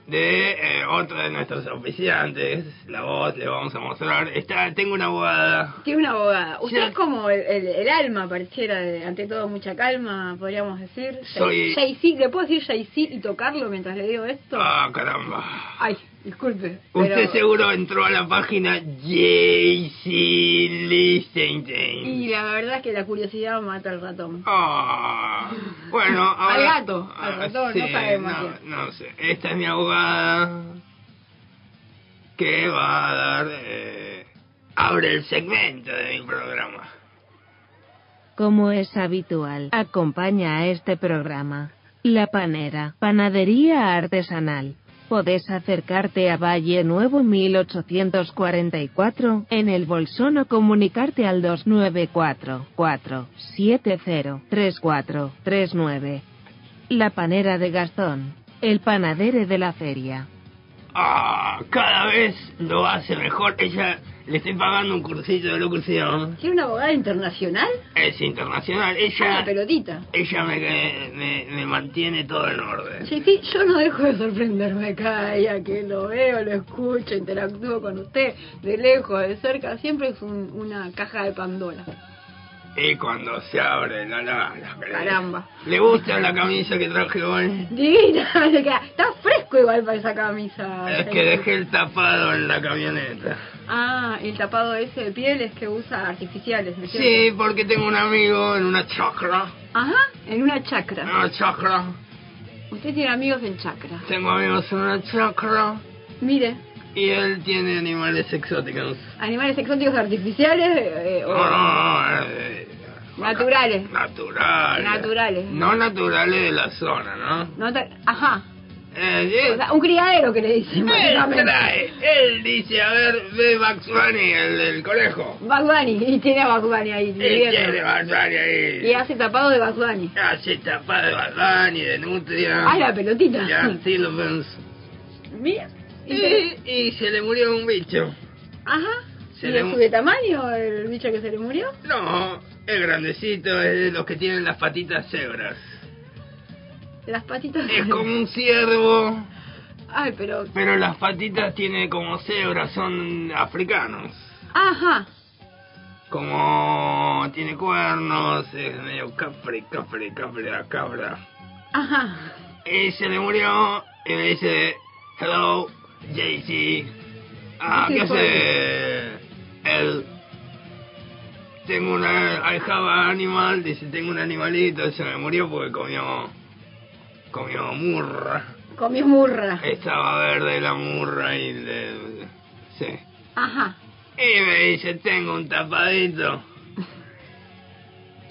de eh, otro de nuestros oficiantes. La voz le vamos a mostrar. Está, tengo una abogada. Tiene una abogada. Usted Ya. es como el, el- el alma, pareciera, de, ante todo mucha calma, podríamos decir. Soy- Jay-Z, ¿le puedo decir Jay-Z y tocarlo mientras le digo esto? Ah, caramba. Ay, disculpe. Usted pero- seguro entró a la página JC Lichtenstein. Y la verdad es que la curiosidad mata al ratón. Ah, bueno, ahora... Al gato, al Ah, ratón, sí, no sabemos. No, no sé. Esta es mi abogada que va a dar... eh, abre el segmento de mi programa. Como es habitual, acompaña a este programa. La Panera, panadería artesanal. Podés acercarte a Valle Nuevo 1844 en el Bolsón o comunicarte al 294 470 3439. La Panera de Gastón, el panadere de la feria. Ah, cada vez lo hace mejor. Ella le estoy pagando un cursito de locución. ¿Tiene una abogada internacional? Es internacional. Ah, Ella, la pelotita. ella me, me, me mantiene todo en orden. Sí, sí, yo no dejo de sorprenderme cada día que lo veo, lo escucho, interactúo con usted, de lejos, de cerca, siempre es un- una caja de Pandora. Y cuando se abre la lana, Caramba. ¿Le gusta la camisa que traje hoy? Divina, le queda- está fresco igual para esa camisa. Es que dejé el tapado en la camioneta. Ah, el tapado ese de pieles que usa artificiales, ¿no es Sí, cierto? porque tengo un amigo en una chacra. Ajá, en una chacra. En una chacra. Usted tiene amigos en chacra. Tengo amigos en una chacra. Mire, Y él tiene animales exóticos. animales exóticos artificiales eh, o No, no, no, eh, naturales. naturales. Naturales. No naturales de la zona, ¿no? No Ajá. Eh, O sea, un criadero que le dicen, él trae, él dice, a ver, ve Bugs Bunny, el del conejo. Bugs Bunny, y tiene a Bugs Bunny ahí. Viviendo. tiene Bugs Bunny ahí. Y hace tapado de Bugs Bunny. Hace tapado de Bugs Bunny, de nutria. Ah, la pelotita. De Antilopes. Mira. Y, y se le murió un bicho. Ajá. Se ¿Y le es de tamaño el bicho que se le murió? No, es grandecito, es de los que tienen las patitas cebras. Las patitas. Es como un ciervo, Ay, pero. pero las patitas tiene como cebras, son africanos. Ajá. Como tiene cuernos, es medio capri, capri, capri, la cabra. Ajá. Y se le murió y me dice, hello, JC. Ah, ¿Qué ¿qué Tengo una, I have an animal, dice, tengo un animalito, se me murió porque comió, comió murra. Comió murra. Estaba verde la murra y le, sí. Ajá. Y me dice, tengo un tapadito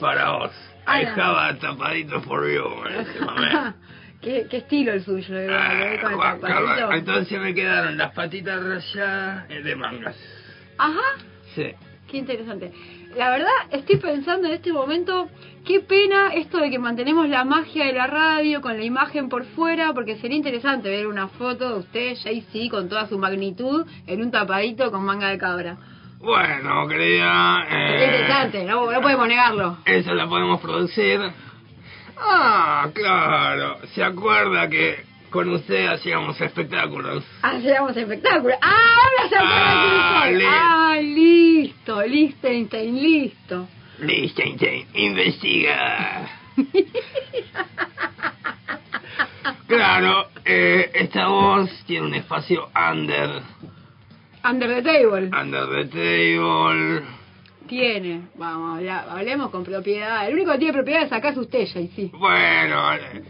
para vos. I Ala. have a tapadito for you. ¿Qué, qué estilo el suyo? Ah, el Entonces me quedaron las patitas rayadas eh, de mangas. Ajá. Sí. Qué interesante. La verdad, estoy pensando en este momento, qué pena esto de que mantenemos la magia de la radio con la imagen por fuera, porque sería interesante ver una foto de usted, Jay-Z, con toda su magnitud, en un tapadito con manga de cabra. Bueno, querida, eh, interesante, no, no podemos negarlo. eso la podemos producir. Ah, claro. ¿Se acuerda que con usted hacíamos espectáculos? Hacíamos espectáculo. ¡Ah, ahora se acuerda Ah, soy! li- ¡Ah, listo! Liechtenstein, listo. Liechtenstein, investiga. Claro, eh, esta voz tiene un espacio under, Under the table. under the table. Tiene, vamos, hablemos con propiedad. El único que tiene propiedades acá es usted, Jay-Z. Bueno, le-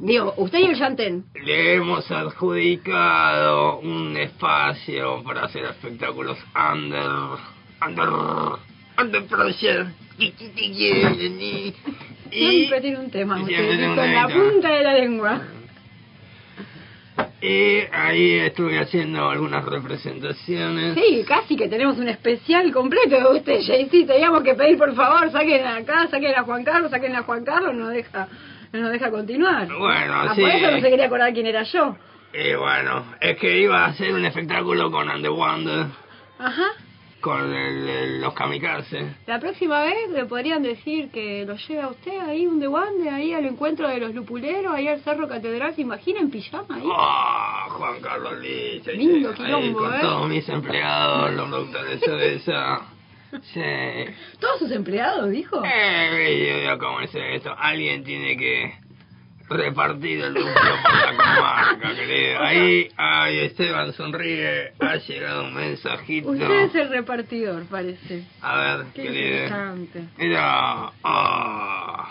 Digo, usted y el Yantén. le hemos adjudicado un espacio para hacer espectáculos under, under, under pressure. Y, Siempre tiene un tema, usted, con la punta de la lengua. y ahí estuve haciendo algunas representaciones. Sí, casi que tenemos un especial completo de usted, Jay-Z. Teníamos que pedir, por favor, saquen acá, saquen a Juan Carlos, saquen a Juan Carlos, no deja, no nos deja continuar. Bueno, Ah, sí. Por eso no se quería acordar quién era yo. Y bueno, es que iba a hacer un espectáculo con And the Wonder, Ajá. con el- el- los kamikaze. La próxima vez le podrían decir que lo lleve a usted ahí, un ahí al encuentro de los lupuleros, ahí al Cerro Catedral. ¿Se imagina en pijama ahí? Ah, Juan Carlos ahí, Lindo ahí quilombo, con ¿eh? todos mis empleados, los productores de cerveza. Sí. ¿Todos sus empleados, dijo? Eh, yo, ¿cómo es esto? Alguien tiene que repartir el lúpulo por la comarca, querido. Ahí, ay, Esteban sonríe, ha llegado un mensajito. Usted es el repartidor, parece. A ver, Qué querido. interesante. Mira, ah,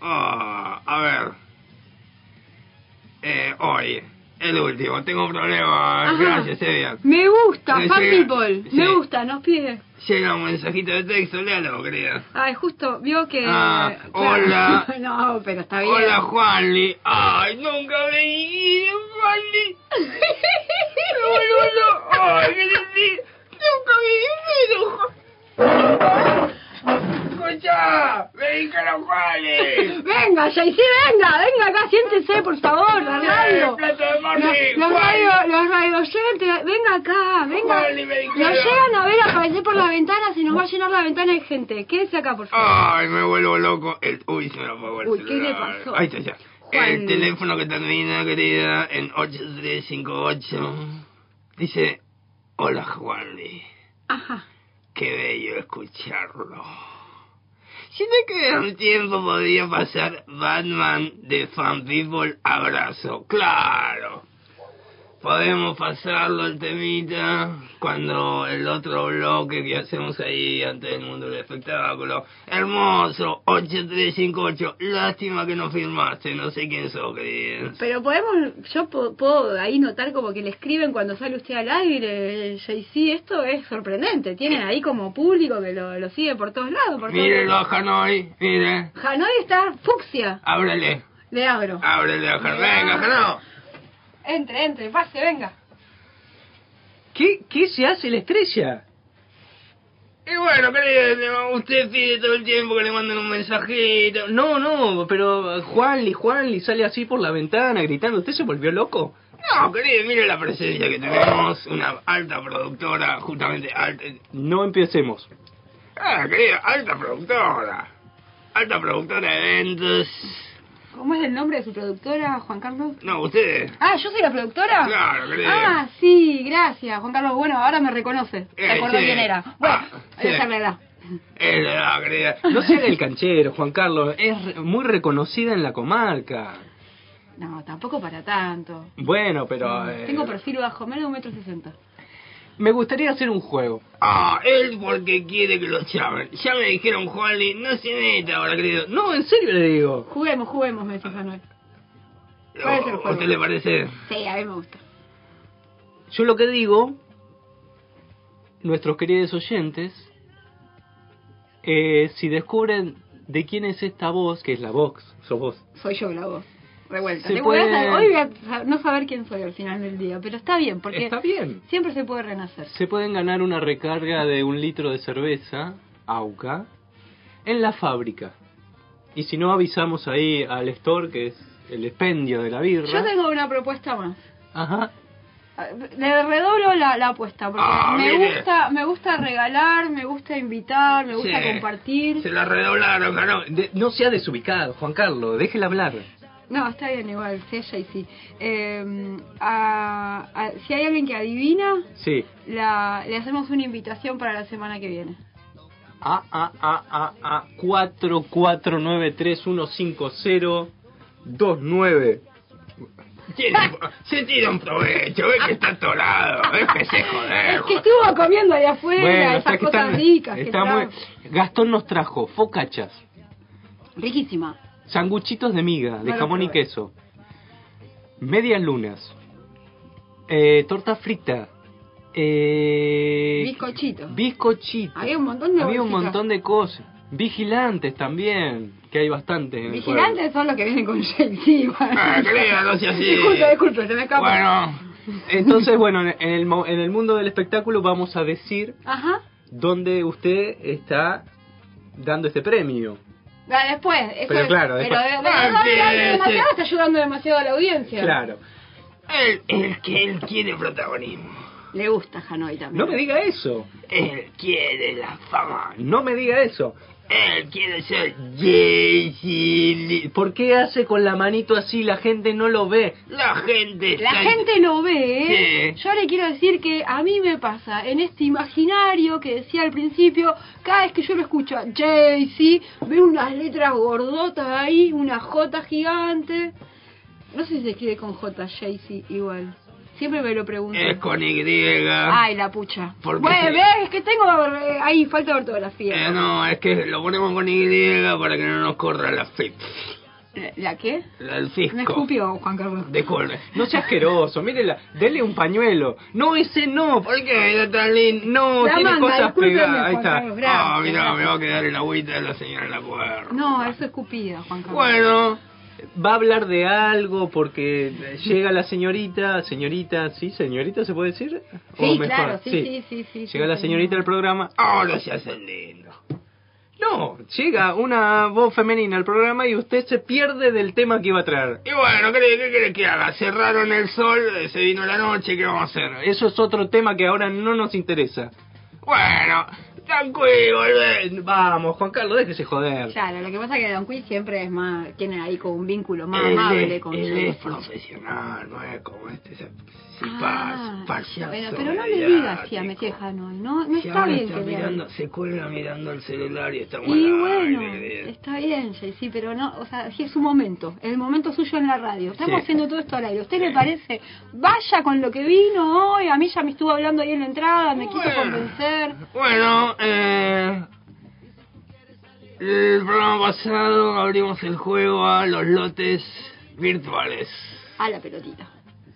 ah, a ver. Eh, hoy, el último, tengo un problema. Ajá. Gracias, Evian. Me gusta, Eh, fan people. sí. Me gusta, nos pide. Llega un mensajito de texto, léalo, querida. Ay, justo, vio que... Ah, claro. hola. no, pero está bien. Hola, Juanli. Ay, nunca me Juanli. Me vuelvo loco. Ay, qué decir. Nunca me Escucha, ven con los. Venga, Jaycee, venga, venga acá, siéntese, por favor, la radio. Los, radio, los radio venga acá, venga. Nos llegan a ver aparecer por la ventana, se nos va a llenar la ventana de gente. Quédese acá, por favor. Ay, me vuelvo loco. El, uy, se me apagó el Uy, ¿qué le pasó? Ahí está ya. Juan. El teléfono que termina, querida, en 8358. Dice, hola, Juanli. Ajá. Qué bello escucharlo. Si te queda un tiempo podría pasar Batman de Fan People Abrazo. Claro. Podemos pasarlo el temita cuando el otro bloque que hacemos ahí antes del mundo del espectáculo. Hermoso, 8358. Lástima que no firmaste, no sé quién sos, querido. Pero podemos, yo po- puedo ahí notar como que le escriben cuando sale usted al aire, JC, esto es sorprendente. Tienen ahí como público que lo, lo sigue por todos lados. Por Mírelo a. Hanoi, mire. Hanoi está fucsia, Ábrele, le abro. ábrele a Hanoi. Venga, Hanoi. Entre, entre, pase, venga. ¿Qué, ¿Qué se hace la estrella? Y bueno, querido, usted pide todo el tiempo que le manden un mensajito. No, no, pero Juanli, Juanli sale así por la ventana gritando. ¿Usted se volvió loco? No, querido, mire la presencia que tenemos. Una alta productora, justamente alta. No empecemos. Ah, querido, alta productora. Alta productora de eventos. ¿Cómo es el nombre de su productora, Juan Carlos? No, ustedes. Ah, ¿yo soy la productora? Claro, querido. Ah, sí, gracias, Juan Carlos. Bueno, ahora me reconoce. Eh, acordó sí. quién era. Bueno, Ah, sí. esa es la edad. Es la edad, querida. No se haga el canchero, Juan Carlos. Es muy reconocida en la comarca. No, tampoco para tanto. Bueno, pero... eh, Tengo perfil bajo, menos de un metro sesenta. Me gustaría hacer un juego. Ah, él porque quiere que lo llamen. Ya me dijeron, Juanli, no se meta ahora, querido. No, en serio le digo. Juguemos, juguemos, me dice Manuel. ¿Cuál es el ¿A usted le parece? Sí, a mí me gusta. Yo lo que digo, nuestros queridos oyentes, eh, si descubren de quién es esta voz, que es la voz, sos vos. Soy yo la voz. Revuelta. Se puede- hoy voy a no saber quién soy al final del día, pero está bien, porque Está bien. siempre se puede renacer. Se pueden ganar una recarga de un litro de cerveza, AUCA, en la fábrica. Y si no, avisamos ahí al store, que es el expendio de la birra. Yo tengo una propuesta más. Ajá. Le redoblo la, la apuesta, porque Ah, me mire. gusta me gusta regalar, me gusta invitar, me gusta Sí. compartir. Se la redoblaron, ganó. De- no sea desubicado, Juan Carlos, déjela hablar. No, está bien igual, sí, ella y sí. Eh, a- a- si hay alguien que adivina, Sí. la, le hacemos una invitación para la semana que viene. A, A, A, A, A, 4493150229. Tiene- se tira un provecho, ve que está atorado, ve que se joder. Es que estuvo comiendo de afuera, Bueno, esas cosas está, ricas. está muy... Gastón nos trajo focachas, Riquísima. Sanguchitos de miga, de jamón y queso, medias lunas, eh, torta frita, eh, Bizcochito. bizcochito. Había un montón de Había un bolsitas. montón de cosas. Vigilantes también, que hay en el Vigilantes son los que vienen con Jay-Z. Ah, querida, no sea así. Disculpe, disculpe, se me escapa. Bueno. Entonces, bueno, en el, en el mundo del espectáculo vamos a decir Ajá. dónde usted está dando este premio. Ah, después. eso Pero es- claro, después- demasiado está ayudando demasiado a la audiencia. Claro. él, que él quiere protagonismo. Le gusta Hanoi también. No me diga eso. Él quiere la fama. No me diga eso. Él quiere ser Jay-Z. ¿Por qué hace con la manito así? La gente no lo ve. La gente La está- gente lo ve, ¿eh? Sí. Yo le quiero decir que a mí me pasa en este imaginario que decía al principio, cada vez que yo lo escucho Jay-Z, veo unas letras gordotas ahí, una J gigante. No sé si se escribe con J, Jay-Z igual. Siempre me lo pregunto. Es con Y. Ay, la pucha. ¿Por qué Bueno, se- es que tengo eh, ahí falta de ortografía. Eh, no, es que lo ponemos con Y para que no nos corra la FIP. ¿La- ¿La qué? La del Me fisco. escupió Juan Carlos. Disculpe. No sea asqueroso, mírela, dele un pañuelo. No, ese no. ¿Por qué está tan lindo? No, La tiene manga, cosas pegadas. Ahí está. Ah, mira, gracias. me va a quedar el agüita de la señora en la puerta. No, eso es escupida, Juan Carlos. Bueno, Va a hablar de algo porque llega la señorita, señorita, ¿sí? ¿Señorita se puede decir? Sí, ¿O mejor? claro, sí, sí, sí, sí. Llega sí, la señorita del programa. ahora se hace lindo. No, llega una voz femenina al programa y usted se pierde del tema que iba a traer. Y bueno, ¿qué, qué quiere que haga? Cerraron el sol, se vino la noche, ¿qué vamos a hacer? Eso es otro tema que ahora no nos interesa. Bueno, tranquilo. Vamos, Juan Carlos, déjese joder. Claro, lo que pasa es que Don Quill siempre es más, tiene ahí como un vínculo más Él amable es- con él su- es profesional, no es como este. se- payaso. Bueno, pero no le digas así a Messier Hanoi, no, no Si está bien está que mirando, se cuelga mirando el celular y estamos Y al bueno, aire. está bien, sí, pero no, o sea, sí es su momento, el momento suyo en la radio. Estamos Sí. haciendo todo esto al aire. ¿A usted le parece? Vaya con lo que vino hoy, a mí ya me estuvo hablando ahí en la entrada, me quiso convencer. Bueno, eh, el programa pasado abrimos el juego a los lotes virtuales. A la pelotita.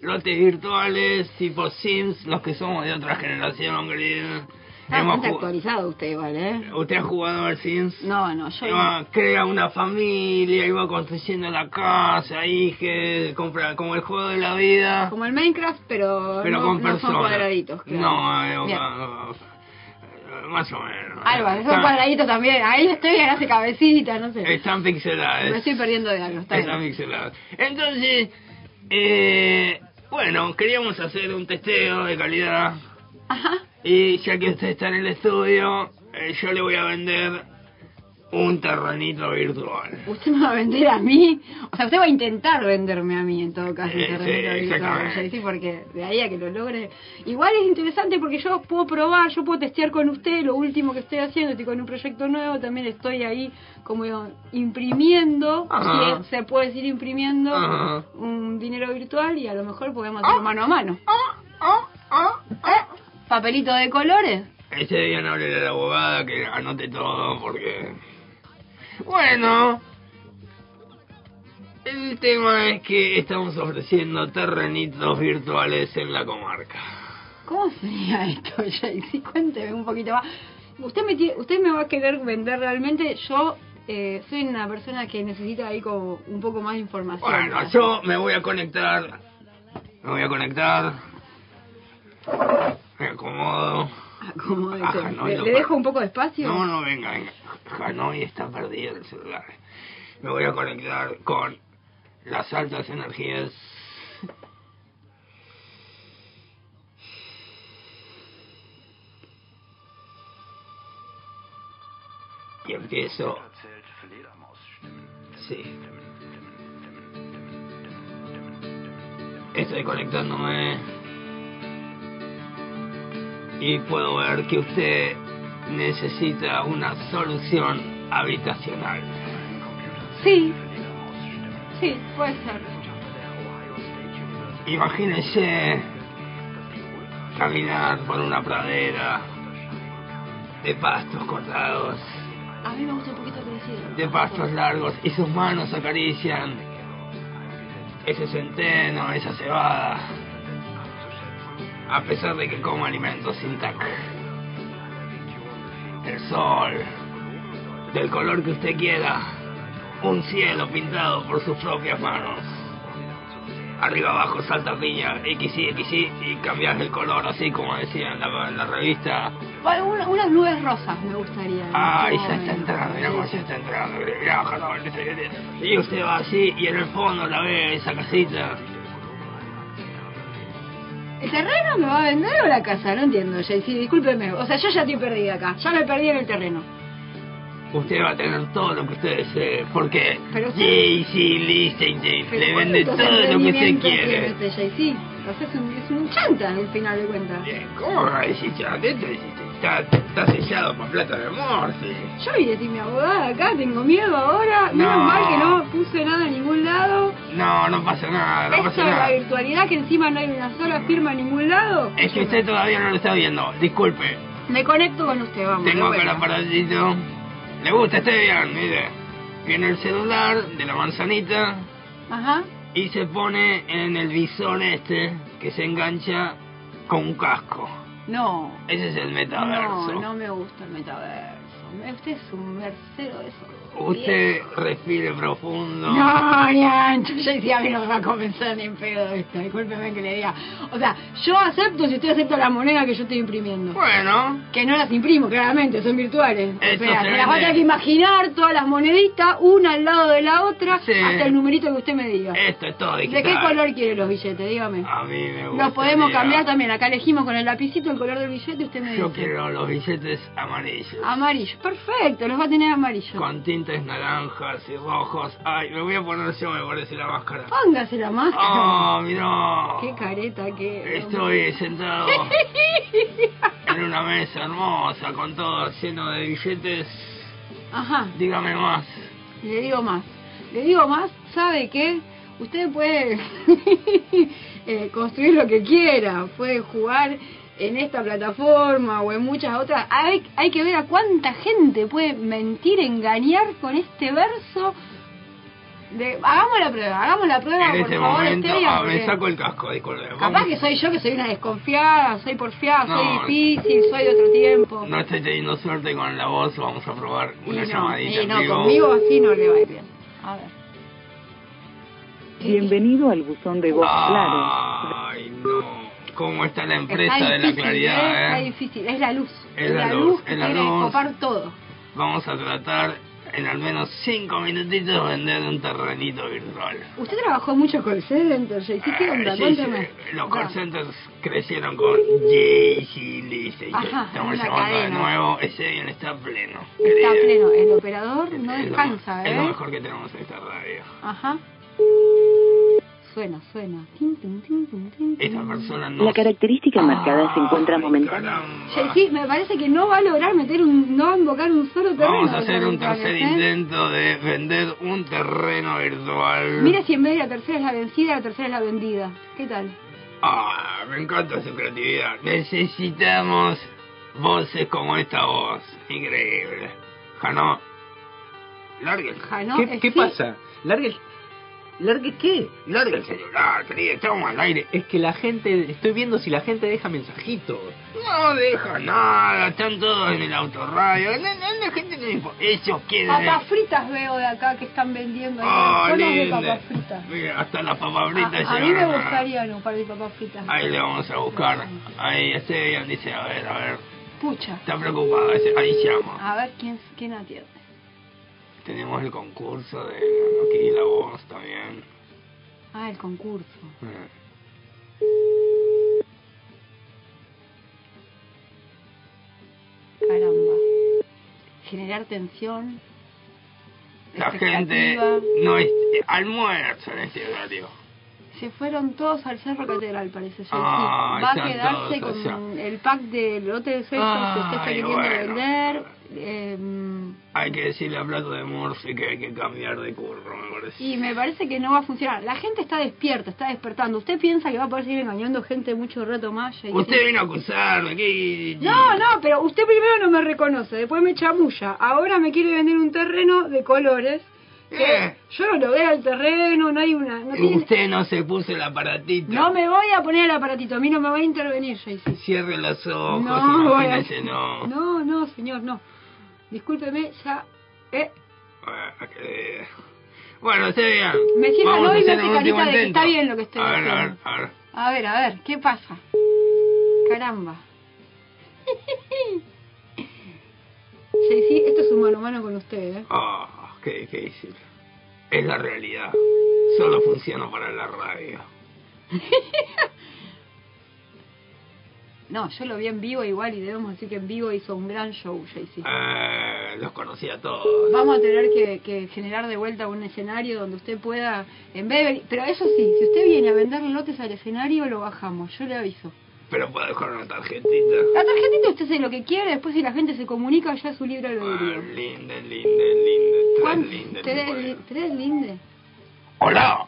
Lotes virtuales tipo Sims, los que somos de otra generación, querido. Hemos jugado- actualizado usted igual, ¿eh? ¿Usted ha jugado al Sims? No, no, yo Iba, crea una familia, iba construyendo la casa, ahí que compra como el juego de la vida. Como el Minecraft, pero, pero no, con no son cuadraditos. Claro. No, eh, más o menos. Algo, son Están- cuadraditos también. Ahí estoy hace cabecita, no sé. Están pixeladas. Me estoy perdiendo de algo, está Están bien. pixeladas. Entonces, eh, bueno, queríamos hacer un testeo de calidad. Ajá. Y ya que usted está en el estudio, eh, yo le voy a vender un terrenito virtual. ¿Usted me va a vender a mí? O sea, usted va a intentar venderme a mí en todo caso. Eh, el terrenito sí, virtual, ya, sí, porque de ahí a que lo logre. Igual es interesante porque yo puedo probar, yo puedo testear con usted lo último que estoy haciendo. Estoy con un proyecto nuevo, también estoy ahí como digo, imprimiendo, Ajá. si se puede decir imprimiendo Ajá. un dinero virtual y a lo mejor podemos hacerlo mano a mano. ¿Eh? ¿Papelito de colores? Ese día no hablé a la abogada que anote todo porque... Bueno, el tema es que estamos ofreciendo terrenitos virtuales en la comarca. ¿Cómo sería esto, Jaycee? Cuénteme un poquito más. Usted me, tie- usted me va a querer vender realmente. Yo eh, soy una persona que necesita ahí como un poco más de información. Bueno, yo me voy a conectar. Me voy a conectar. Me acomodo. Como de- Ah, ¿Le, dejo un poco de espacio? No, no, venga, venga. Hanoi está perdido el celular. Me voy a conectar con las altas energías. Y empiezo. Sí. Estoy conectándome. Y puedo ver que usted necesita una solución habitacional. Sí. Sí, puede ser. Imagínese caminar por una pradera de pastos cortados, A mí me gusta un poquito crecido. de pastos largos, y sus manos acarician ese centeno, esa cebada, a pesar de que coma alimentos sin TAC. El sol, del color que usted quiera, un cielo pintado por sus propias manos. Arriba abajo salta piña, XY, XY, y cambias el color así como decía en la, en la revista. Bueno, una- unas nubes rosas me gustaría. Ay, este ya está entrando, mira cómo ya está entrando. Mirá. Y usted va así y en el fondo la ve esa casita. ¿El terreno me va a vender o la casa? No entiendo, Jaycee, discúlpeme. O sea, yo ya estoy perdida acá. Ya me perdí en el terreno. Usted va a tener todo lo que usted desee, porque Pero usted- Lichtenstein Pero le ¿cuántos vende todo lo que usted quiere. Jay-Z? O sea, es un, es un chanta al final de cuentas. ¿Cómo va a decir chate? Esto es- Está, está sellado con plata de morse. Yo vine a mi abogada acá, tengo miedo ahora. Menos No. mal que no puse nada en ningún lado. No, no pasa nada, no Esto pasa la virtualidad, que encima no hay una sola firma en ningún lado. Es que usted todavía no lo está viendo. Disculpe, Me conecto con usted, vamos. tengo acá el aparatito. ¿Le gusta este bien? Mire. Viene el celular de la manzanita Ajá. Y se pone en el visor este que se engancha con un casco. No. Ese es el metaverso. No, no me gusta el metaverso. Me- Usted es un mercero de eso. Usted respire profundo. No, ni ancho. Yo decía, a mí no me va a convencer ni en pedo esto. Discúlpeme que le diga. O sea, yo acepto si usted acepta las monedas que yo estoy imprimiendo. Bueno. Que no las imprimo, claramente, son virtuales. Esto o sea, se se las va a tener que imaginar todas las moneditas, una al lado de la otra, Sí. hasta el numerito que usted me diga. Esto es todo ¿De digital. qué color quiere los billetes? Dígame. A mí me gusta. Los podemos cambiar también. Acá elegimos con el lapicito el color del billete y usted me Yo dice. quiero los billetes amarillos. Amarillo. Perfecto, los va a tener amarillos. Con naranjas y rojos. Ay, me voy a poner yo, me parece, la máscara. Póngase la máscara. Oh, mirá. Qué careta que. Estoy sentado en una mesa hermosa con todo lleno de billetes. Ajá. Dígame más. Le digo más. Le digo más, ¿sabe qué? Usted puede eh, construir lo que quiera, puede jugar en esta plataforma o en muchas otras. Hay, hay que ver a cuánta gente puede mentir, engañar con este verso. De, hagamos la prueba, hagamos la prueba, En por este favor, momento, Esteban, ah, me saco el casco, disculpe. Capaz Vamos. que soy yo, que soy una desconfiada, soy porfiada, soy difícil, soy de otro tiempo. No estoy teniendo suerte con la voz, vamos a probar y una no, llamadita y no, vivo. conmigo así no le va a ir bien. A ver. Bienvenido al buzón de voz Ay, no. ¿Cómo está la empresa Está de la difícil, ¿eh? claridad, Está eh? difícil, es la luz. Es la luz, que es la quiere luz. copar todo. Vamos a tratar en al menos cinco minutitos de vender un terrenito virtual. Usted trabajó mucho con center, JC, ¿qué onda? Eh, Sí, Cuéntame. sí, los Va. call centers crecieron con Lise. Ajá, Estamos es llamando de nuevo. Ese bien está pleno. Está querida. pleno, el operador no Es lo- descansa, Es lo ¿eh? mejor que tenemos en esta radio. Ajá. Suena, suena. Esta persona no... La característica marcada se encuentra momentánea. JC, me parece que no va a lograr meter un, no va a invocar un solo terreno. Vamos a hacer un tercer ¿eh? intento de vender un terreno virtual. Mire si en vez de la tercera es la vencida, la tercera es la vendida. ¿Qué tal? Ah, me encanta su creatividad. Necesitamos voces como esta voz. Increíble. Jano. Jano, ¿Qué, eh, qué sí. pasa? ¿Largue. ¿Largue qué? Larga el celular, querida, estamos al aire. Es que la gente... Estoy viendo si la gente deja mensajitos. No deja nada, están todos en el autorradio. No, no, la gente no importa. Ellos quieren... Papas fritas veo de acá que están vendiendo. ahí. Oh, Conos de papas fritas. Mira, hasta las papas fritas A, a mí me gustaría un par de papas fritas. Ahí le vamos a buscar. Ahí Esteban dice, a ver, a ver. Pucha. Está preocupado, ese- ahí llama. A ver quién, quién atiende. Tenemos el concurso de aquí la voz también. Ah, el concurso. Eh, Caramba. Generar tensión. La gente no es almuerzo en este horario. Se fueron todos al Cerro Catedral, parece ser. Ah, sí. Va a quedarse todos con el pack de lote de sexo que usted está queriendo bueno. vender. em, Hay que decirle a Plato de Murphy que hay que cambiar de curro, me parece. y me parece que no va a funcionar. La gente está despierta, está despertando. ¿Usted piensa que va a poder seguir engañando gente mucho rato más? Usted vino a acusarme, ¿qué? No, no, pero usted primero no me reconoce, después me chamulla. Ahora me quiere vender un terreno de colores. Eh. Yo no lo veo al terreno, no hay una... No, tiene- Usted no se puso el aparatito. no me voy a poner el aparatito, a mí no me va a intervenir, JC. Cierre los ojos, No, a- imagínese, no. No, no, señor, no. Discúlpeme, ya... Eh, Ah, Bueno, esté bien. Me cierra Vamos no a y me hace carita de que está bien lo que estoy a ver, a ver, a ver. a ver, a ver, ¿qué pasa? Caramba. JC, esto es un mano a mano con usted, ¿eh? Ah, qué difícil. Es la realidad. Solo funciona para la radio. No, yo lo vi en vivo igual y debemos decir que en vivo hizo un gran show, JC. Eh, los conocí a todos. Vamos a tener que, que generar de vuelta un escenario donde usted pueda, en vez de venir- pero eso sí, si usted viene a vender lotes al escenario, lo bajamos, yo le aviso. Pero puedo dejar una tarjetita. La tarjetita usted hace lo que quiere, después si la gente se comunica ya es su libre Ah, albedrío. linde, linde, linde. Tres ¿Cuán- lindes. ¿Tres, li- tres linde? ¡Hola!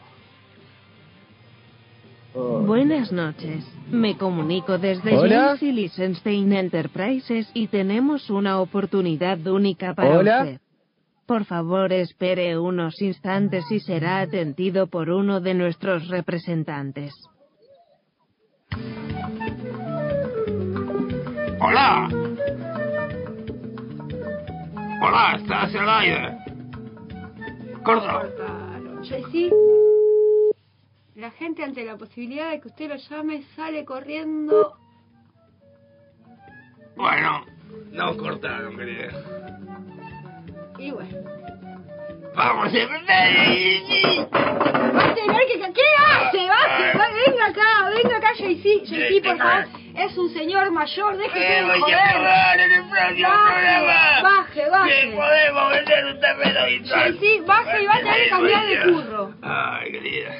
Buenas noches. Me comunico desde Hola. JC Liechtenstein Enterprises y tenemos una oportunidad única para Hola. usted. Por favor, espere unos instantes y será atendido por uno de nuestros representantes. ¡Hola! ¡Hola! ¿Estás al aire? Corta. JC, la gente ante la posibilidad de que usted lo llame sale corriendo. Bueno, no cortaron, querida. Y bueno. ¡Vamos a ver! Va a tener que... ¿Qué hace? Va- venga acá, venga acá, JC. JC, por favor. Es un señor mayor, déjese Eh, de joder. en el próximo programa. Baje, baje. Que podemos vender un terreno virtual. Sí, sí, baje y va a tener que cambiar de curro. Ay, querida.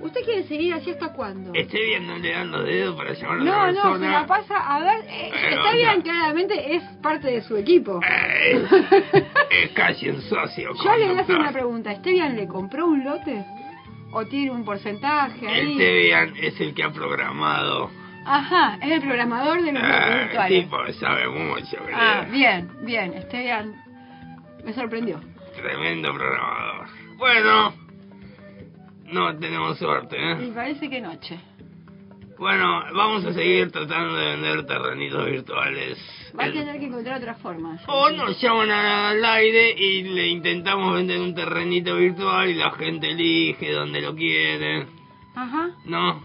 ¿Usted quiere seguir así hasta cuándo? Estoy viendo le dando dedo para llamar a No, otra no, se la pasa. A ver, eh, Pero, está bien, no. claramente es parte de su equipo. Eh, es casi un socio. Yo le voy a hacer una pregunta. ¿Esteban le compró un lote? ¿O tiene un porcentaje ahí? El Tebian es el que ha programado. Ajá, es el programador de los Ah, virtuales. tipo, sabe mucho, querida. Ah, bien, bien. Esteban me sorprendió. Tremendo programador. Bueno, no tenemos suerte, ¿eh? Y parece que noche. Bueno, vamos a seguir tratando de vender terrenitos virtuales. Va a tener que encontrar otra forma. O nos llaman al aire y le intentamos vender un terrenito virtual y la gente elige donde lo quiere. Ajá. No,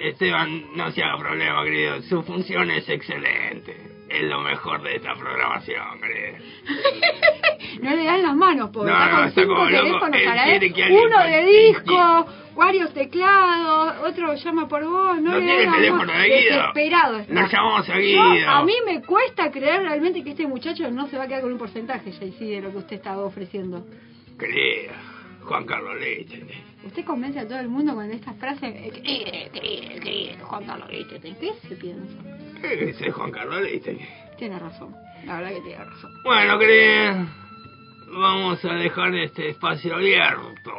Esteban, no se haga problema, querido. Su función es excelente. Es lo mejor de esta programación, querido. No le dan las manos, pobre. No, no, está como loco. Él que Uno de disco, varios teclados, otro llama por vos. No, No le tiene dan teléfono de Guido. Desesperado está. Lo llamamos a Yo- Guido. a mí me cuesta creer realmente que este muchacho no se va a quedar con un porcentaje, JC, de lo que usted estaba ofreciendo. Querido, Juan Carlos Leite. Usted convence a todo el mundo con eh, eh, Juan Carlos Leite, ¿qué se piensa? ¿Qué dice Juan Carlos Leite? Tiene razón, la verdad que tiene razón. Bueno, querido, vamos a dejar este espacio abierto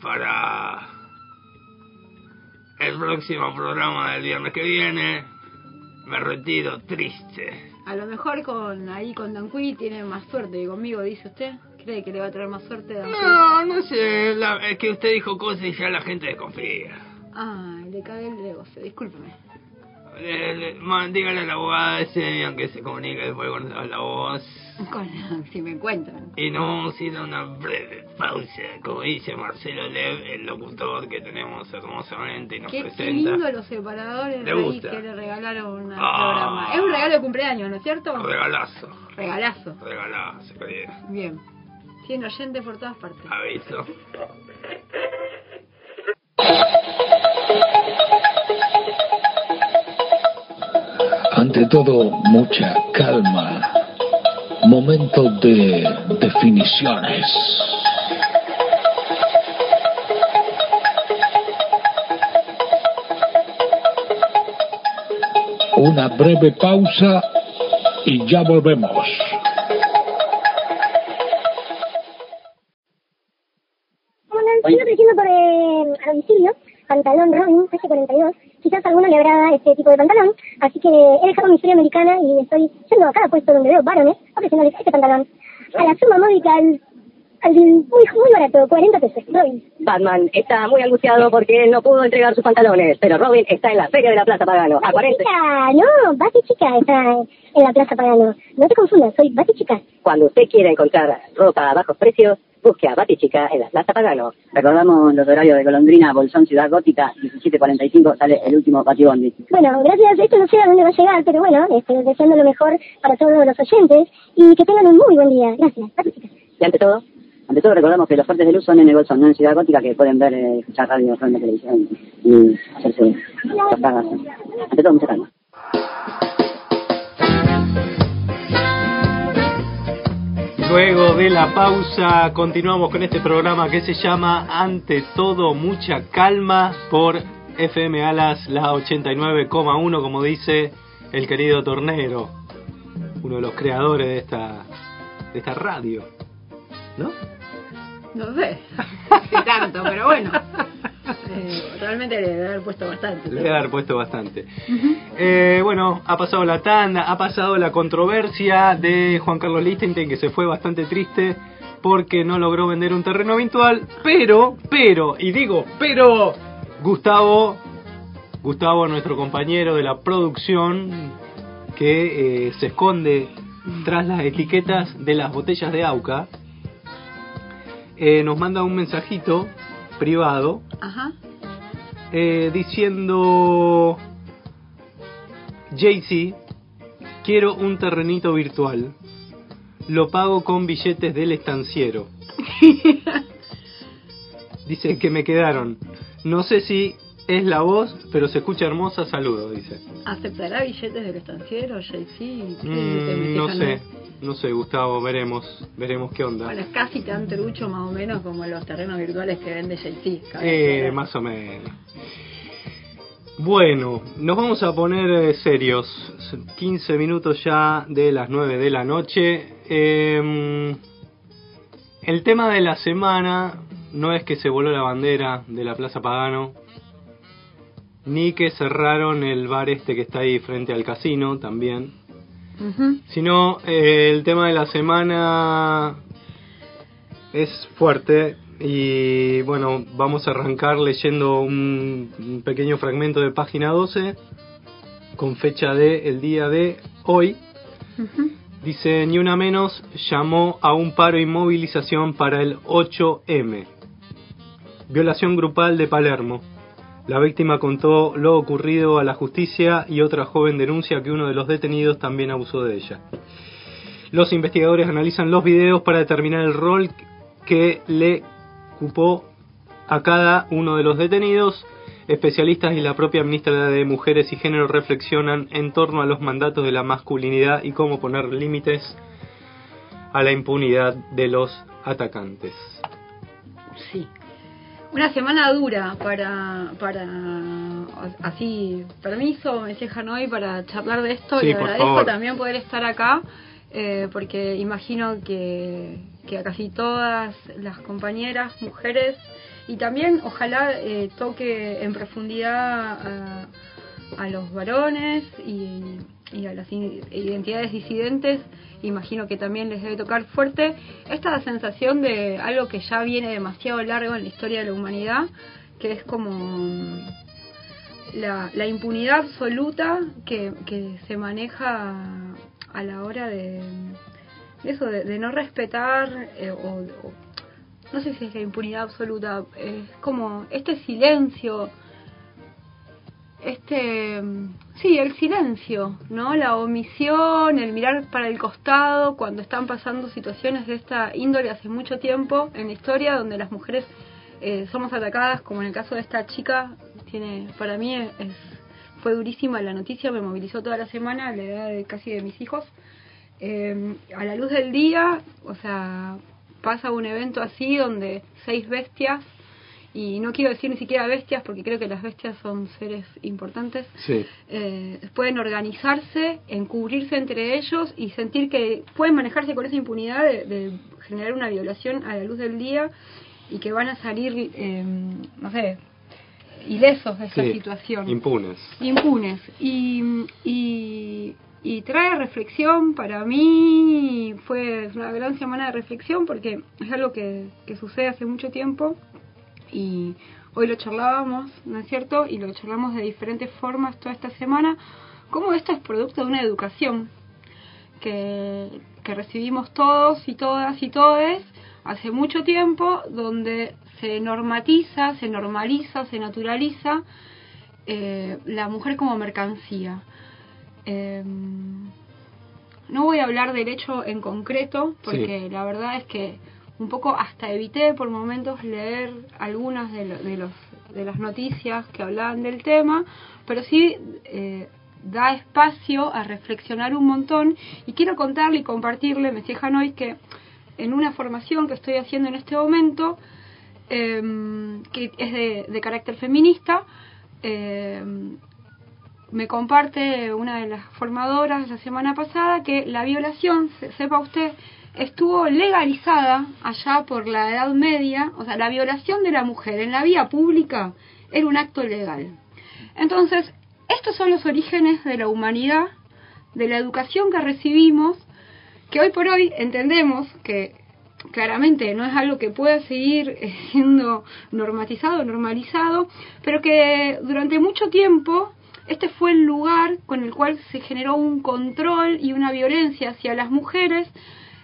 para el próximo programa del viernes que viene. Me retiro triste. A lo mejor con ahí con Danqui tiene más suerte que conmigo, dice usted. ¿Cree que le va a traer más suerte? No, no sé, la- es que usted dijo cosas y ya la gente desconfía. Ay, le cagué el negocio, discúlpeme. Le- le- ma- dígale a la abogada de Semian que se comunique después con la voz. Con, si me encuentran. Y nos vamos a ir a una breve pausa, como dice Marcelo Lev, el locutor que tenemos hermosamente y nos Qué, qué presenta. lindo los separadores ¿Le ahí gusta? que le regalaron al Ah. programa. Es un regalo de cumpleaños, ¿no es cierto? Regalazo, Regalazo. regalazo, querido. Bien. Tiene oyentes por todas partes. Aviso. Ante todo, mucha calma. Momento de definiciones. Una breve pausa y ya volvemos. Estoy ofreciendo por eh, a domicilio pantalón Robin S42. Quizás a alguno le agrada este tipo de pantalón, así que he dejado mi historia americana y estoy yendo a cada puesto donde veo varones ofreciéndoles este pantalón. A la suma módica, al, al muy, muy barato, 40 pesos. Robin. Batman está muy angustiado porque él no pudo entregar sus pantalones, pero Robin está en la feria de la Plaza Pagano, a 40. Chica, no, Bati Chica está en la Plaza Pagano. No te confundas, soy Bati Chica. Cuando usted quiera encontrar ropa a bajos precios, busque a Chica en la Plaza Pagano. Recordamos los horarios de Golondrina, Bolsón, Ciudad Gótica, 17.45 sale el último Batibondi. Bueno, gracias. Esto no sé a dónde va a llegar, pero bueno, este, deseando lo mejor para todos los oyentes y que tengan un muy buen día. Gracias. Bati Chica. Y ante todo, ante todo recordamos que los fuertes de luz son en el Bolsón, no en Ciudad Gótica, que pueden ver, eh, escuchar radio, la televisión y hacerse las pagas. Ante todo, mucha calma. Luego de la pausa continuamos con este programa que se llama Ante todo mucha calma por FM Alas la 89,1 como dice el querido Tornero, uno de los creadores de esta de esta radio. ¿No? No sé qué tanto, pero bueno. Eh, realmente le debe haber puesto bastante. Le a haber puesto bastante. Eh, bueno, ha pasado la tanda, ha pasado la controversia de Juan Carlos Lichtenstein, que se fue bastante triste porque no logró vender un terreno virtual, pero, pero, y digo, pero, Gustavo, Gustavo, nuestro compañero de la producción, que eh, se esconde tras las etiquetas de las botellas de Auca, eh, nos manda un mensajito privado Ajá. eh, diciendo Jay-Z, quiero un terrenito virtual. Lo pago con billetes del estanciero. Dice que me quedaron. No sé si es la voz, pero se escucha hermosa, saludo, dice. ¿Aceptará billetes del estanciero, JC? Mm, no sé, no sé, Gustavo, veremos, veremos qué onda. Bueno, es casi tan trucho más o menos como los terrenos virtuales que vende JC. Eh, más o menos. Bueno, nos vamos a poner eh, serios. 15 minutos ya de las 9 de la noche. Eh, el tema de la semana no es que se voló la bandera de la Plaza Pagano, ni que cerraron el bar este que está ahí frente al casino también, sino eh, el tema de la semana es fuerte y bueno, vamos a arrancar leyendo un, un pequeño fragmento de página 12 con fecha de el día de hoy. Dice, ni una menos, llamó a un paro y movilización para el 8M. Violación grupal de Palermo. La víctima contó lo ocurrido a la justicia y otra joven denuncia que uno de los detenidos también abusó de ella. Los investigadores analizan los videos para determinar el rol que le ocupó a cada uno de los detenidos. Especialistas y la propia ministra de Mujeres y Género reflexionan en torno a los mandatos de la masculinidad y cómo poner límites a la impunidad de los atacantes. Una semana dura para, para así, permiso, me dejan hoy para charlar de esto Sí, y agradezco favor. también poder estar acá eh, porque imagino que, que a casi todas las compañeras, mujeres y también ojalá eh, toque en profundidad a, a los varones y, y a las identidades disidentes, imagino que también les debe tocar fuerte esta sensación de algo que ya viene demasiado largo en la historia de la humanidad, que es como mm, la, la impunidad absoluta que, que se maneja a la hora de, eso, de, no respetar eh, o- no sé si es la impunidad absoluta, es como este silencio, este, sí, el silencio, ¿no? La omisión, el mirar para el costado cuando están pasando situaciones de esta índole hace mucho tiempo en la historia donde las mujeres eh, somos atacadas, como en el caso de esta chica, tiene, para mí es, fue durísima la noticia, me movilizó toda la semana, a la edad de casi de mis hijos. Eh, a la luz del día, o sea, pasa un evento así donde seis bestias, y no quiero decir ni siquiera bestias porque creo que las bestias son seres importantes, Sí. eh, pueden organizarse, encubrirse entre ellos y sentir que pueden manejarse con esa impunidad de, de generar una violación a la luz del día y que van a salir, eh, no sé, ilesos de esta Sí, situación Impunes. impunes y, y, y trae reflexión para mí fue una gran semana de reflexión porque es algo que, que sucede hace mucho tiempo y hoy lo charlábamos, ¿no es cierto? Y lo charlamos de diferentes formas toda esta semana, cómo esto es producto de una educación que, que recibimos todos y todas y todes hace mucho tiempo, donde se normatiza, se normaliza, se naturaliza eh, la mujer como mercancía. Eh, no voy a hablar del hecho en concreto, porque la verdad es que un poco hasta evité por momentos leer algunas de, lo- de los, de las noticias que hablaban del tema, pero sí eh, da espacio a reflexionar un montón. Y quiero contarle y compartirle, me Hanoi, que en una formación que estoy haciendo en este momento, eh, que es de, carácter feminista, eh, me comparte una de las formadoras la semana pasada que la violación, se- sepa usted, estuvo legalizada allá por la Edad Media, o sea, la violación de la mujer en la vía pública era un acto legal. Entonces, estos son los orígenes de la humanidad, de la educación que recibimos, que hoy por hoy entendemos que claramente no es algo que pueda seguir siendo normatizado, normalizado, pero que durante mucho tiempo este fue el lugar con el cual se generó un control y una violencia hacia las mujeres,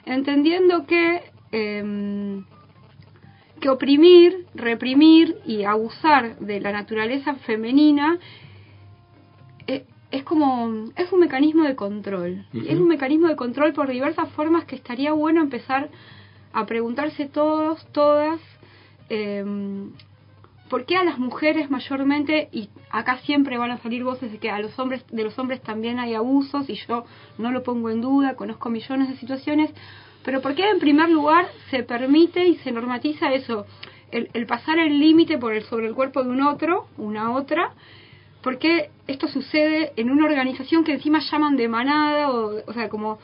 entendiendo que em, que oprimir, reprimir y abusar de la naturaleza femenina eh, es como es un mecanismo de control. Es un mecanismo de control por diversas formas que estaría bueno empezar a preguntarse todos todas eh, ¿por qué a las mujeres mayormente, y acá siempre van a salir voces de que a los hombres, de los hombres también hay abusos, y yo no lo pongo en duda, conozco millones de situaciones, pero ¿por qué en primer lugar se permite y se normatiza eso? El, el pasar el límite por el, sobre el cuerpo de un otro, una otra, ¿por qué esto sucede en una organización que encima llaman de manada, o, o sea, como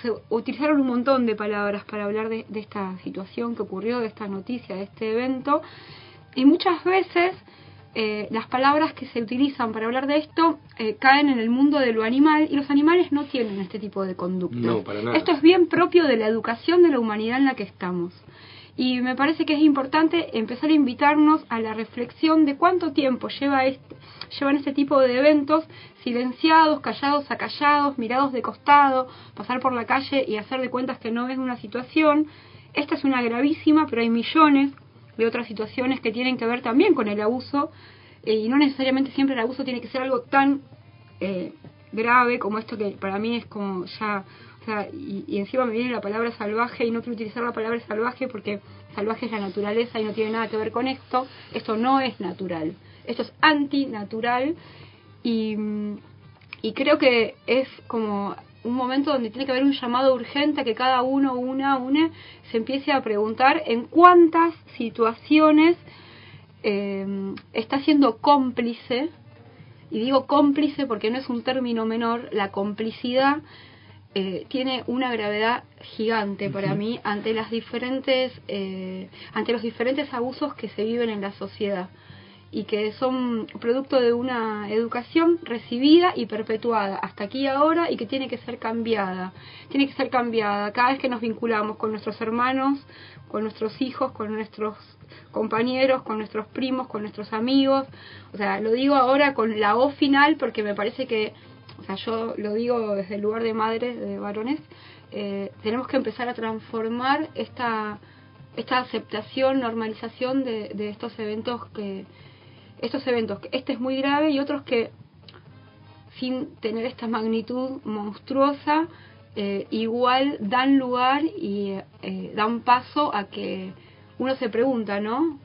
se utilizaron un montón de palabras para hablar de, de esta situación que ocurrió, de esta noticia, de este evento, y muchas veces eh, las palabras que se utilizan para hablar de esto eh, caen en el mundo de lo animal y los animales no tienen este tipo de conducta. No, para nada. Esto es bien propio de la educación de la humanidad en la que estamos. Y me parece que es importante empezar a invitarnos a la reflexión de cuánto tiempo lleva este, llevan este tipo de eventos silenciados, callados, acallados, mirados de costado, pasar por la calle y hacer de cuentas que no es una situación. Esta es una gravísima, pero hay millones de otras situaciones que tienen que ver también con el abuso eh, y no necesariamente siempre el abuso tiene que ser algo tan eh, grave como esto que para mí es como ya o sea, y, encima me viene la palabra salvaje y no quiero utilizar la palabra salvaje porque salvaje es la naturaleza y no tiene nada que ver con esto. Esto no es natural. Esto es antinatural y, y creo que es como un momento donde tiene que haber un llamado urgente a que cada uno, una, une, se empiece a preguntar en cuántas situaciones eh, está siendo cómplice, y digo cómplice porque no es un término menor, la complicidad eh, tiene una gravedad gigante para mí ante las diferentes, eh, ante los diferentes abusos que se viven en la sociedad y que son producto de una educación recibida y perpetuada hasta aquí y ahora y que tiene que ser cambiada. Tiene que ser cambiada cada vez que nos vinculamos con nuestros hermanos, con nuestros hijos, con nuestros compañeros, con nuestros primos, con nuestros amigos. O sea, lo digo ahora con la O final porque me parece que, o sea, yo lo digo desde el lugar de madres, de varones, eh, tenemos que empezar a transformar esta esta aceptación, normalización de, de estos eventos que, estos eventos, este es muy grave y otros que sin tener esta magnitud monstruosa, eh, igual dan lugar y eh, dan paso a que uno se pregunta, ¿no?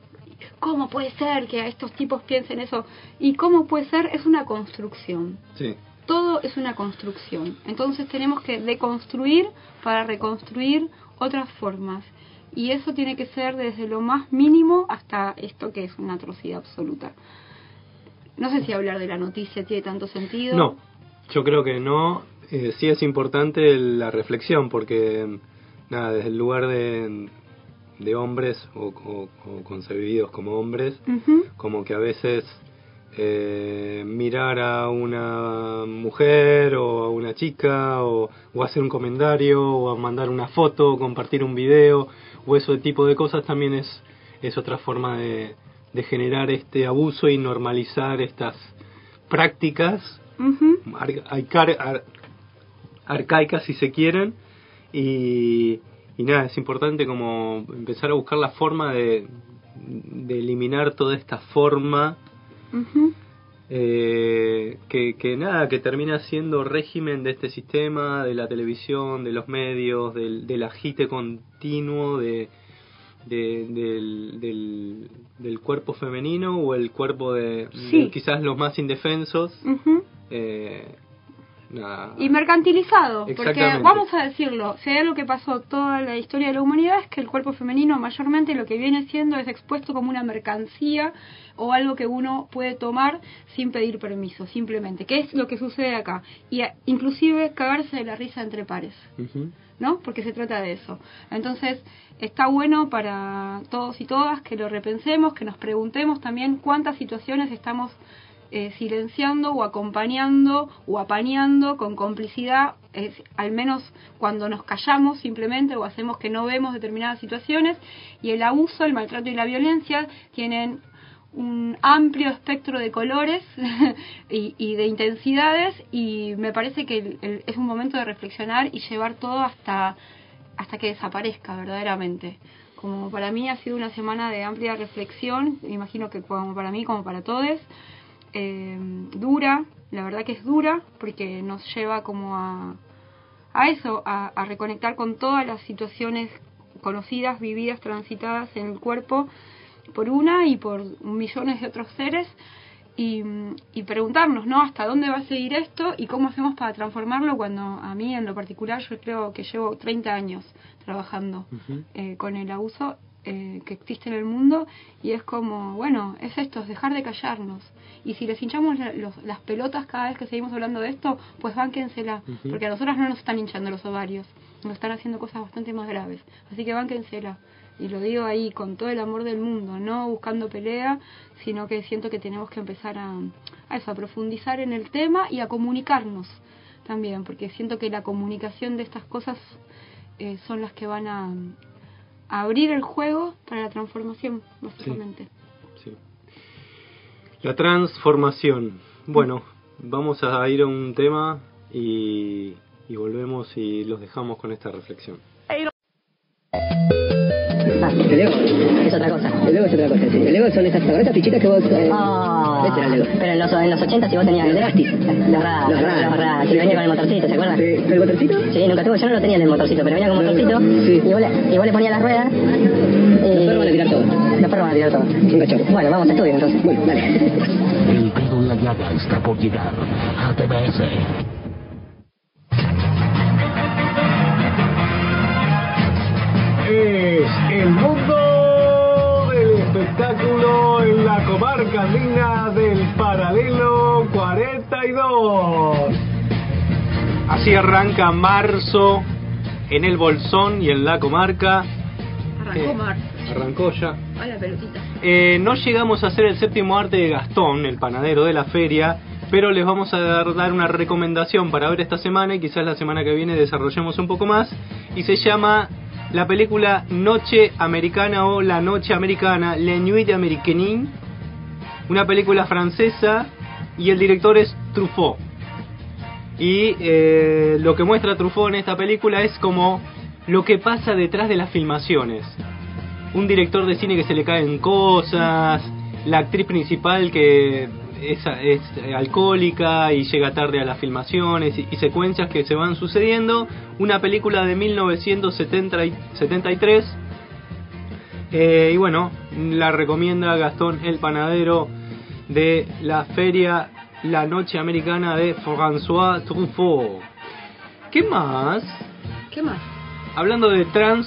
¿Cómo puede ser que a estos tipos piensen eso? ¿Y cómo puede ser? Es una construcción. Sí. Todo es una construcción. Entonces tenemos que deconstruir para reconstruir otras formas. Y eso tiene que ser desde lo más mínimo hasta esto que es una atrocidad absoluta. No sé si hablar de la noticia tiene tanto sentido. No, yo creo que no. Eh, sí es importante la reflexión porque, nada, desde el lugar de, de hombres o, o, o, concebidos como hombres, uh -huh. como que a veces eh, mirar a una mujer o a una chica o, o hacer un comentario o a mandar una foto o compartir un video o ese tipo de cosas también es, es otra forma de, de generar este abuso y normalizar estas prácticas uh -huh. ar ar arcaicas si se quieren y, y, nada, es importante como empezar a buscar la forma de, de eliminar toda esta forma uh -huh. Eh, que, que nada, que termina siendo régimen de este sistema, de la televisión, de los medios, del, del agite continuo de, de, del, del, del, cuerpo femenino o el cuerpo de, sí. de quizás los más indefensos. Uh -huh. eh, Y mercantilizado, porque vamos a decirlo, hay algo que pasó toda la historia de la humanidad es que el cuerpo femenino mayormente lo que viene siendo es expuesto como una mercancía o algo que uno puede tomar sin pedir permiso, simplemente, que es lo que sucede acá. Y a, inclusive cagarse de la risa entre pares. Uh -huh. ¿no? Porque se trata de eso. Entonces, está bueno para todos y todas que lo repensemos, que nos preguntemos también cuántas situaciones estamos eh, silenciando o acompañando o apañando con complicidad, al menos cuando nos callamos simplemente o hacemos que no vemos determinadas situaciones. Y el abuso, el maltrato y la violencia tienen un amplio espectro de colores y, y, de intensidades y me parece que es un momento de reflexionar y llevar todo hasta hasta que desaparezca verdaderamente como para mí ha sido una semana de amplia reflexión imagino que como para mí como para todos eh, dura la verdad que es dura porque nos lleva como a a eso a, a reconectar con todas las situaciones conocidas vividas transitadas en el cuerpo por una y por millones de otros seres y, y preguntarnos, ¿no? ¿Hasta dónde va a seguir esto y cómo hacemos para transformarlo cuando a mí en lo particular yo creo que llevo 30 años trabajando eh, con el abuso eh, que existe en el mundo y es como, bueno, es esto, es dejar de callarnos. Y si les hinchamos los- las pelotas cada vez que seguimos hablando de esto, pues bánquensela, porque a nosotras no nos están hinchando los ovarios, nos están haciendo cosas bastante más graves. Así que bánquensela. Y lo digo ahí con todo el amor del mundo, no buscando pelea, sino que siento que tenemos que empezar a, a eso, a profundizar en el tema y a comunicarnos también, porque siento que la comunicación de estas cosas eh, son las que van a, a abrir el juego para la transformación, básicamente. Sí. La transformación. Bueno, vamos a ir a un tema y, y volvemos y los dejamos con esta reflexión. Ah, el Lego es otra cosa. El Lego es otra cosa, sí. El Lego son esas, esas fichitas que vos... Eh, Ah, ese era el Lego. pero en los, en los 80 si vos tenías Los de Gastis. Los RAS, Los RAS. los y venía con el motorcito, ¿se acuerdan? Sí, ¿El motorcito? Sí, nunca tuve, yo no lo tenía en el motorcito, pero venía con motorcito Sí. y, vos le, y vos le ponías las ruedas. Los perros van a tirar todo. Los perros van a tirar todo. Un cachorro. Bueno, vamos a estudio entonces. Bueno, dale. El dedo en la llaga está por llegar a TBS. Es el mundo espectáculo en la comarca andina del paralelo 42. Así arranca marzo en el Bolsón y en la comarca. Arrancó Eh, marzo. Arrancó ya. A la pelotita. Eh, no llegamos a hacer el séptimo arte de Gastón, el panadero de la feria, pero les vamos a dar, dar una recomendación para ver esta semana y quizás la semana que viene desarrollemos un poco más. Y se llama la película Noche Americana o La Noche Americana, Le Nuit Américaine, una película francesa y el director es Truffaut. Y eh, lo que muestra Truffaut en esta película es como lo que pasa detrás de las filmaciones un director de cine que se le caen cosas, la actriz principal que es, es alcohólica y llega tarde a las filmaciones y, y secuencias que se van sucediendo. Una película de 1973. Eh, y bueno, la recomienda Gastón el Panadero de la feria La Noche Americana de François Truffaut. ¿Qué más? ¿Qué más? Hablando de trans...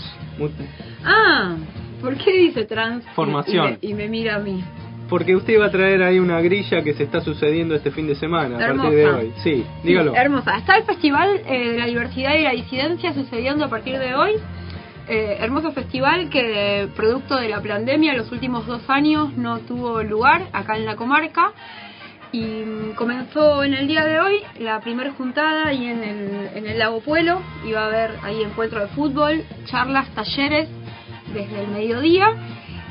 Ah, ¿por qué dice trans? y- Formación. Y, me, y me mira a mí. Porque usted va a traer ahí una grilla que se está sucediendo este fin de semana, a Hermosa. partir de hoy. Sí, dígalo. Sí, hermosa. Está el Festival eh, de la Diversidad y la Disidencia sucediendo a partir de hoy. Eh, hermoso festival que, producto de la pandemia, los últimos dos años no tuvo lugar acá en la comarca. Y mm, comenzó en el día de hoy la primera juntada ahí en el, en el Lago Puelo. Iba a haber ahí encuentro de fútbol, charlas, talleres desde el mediodía.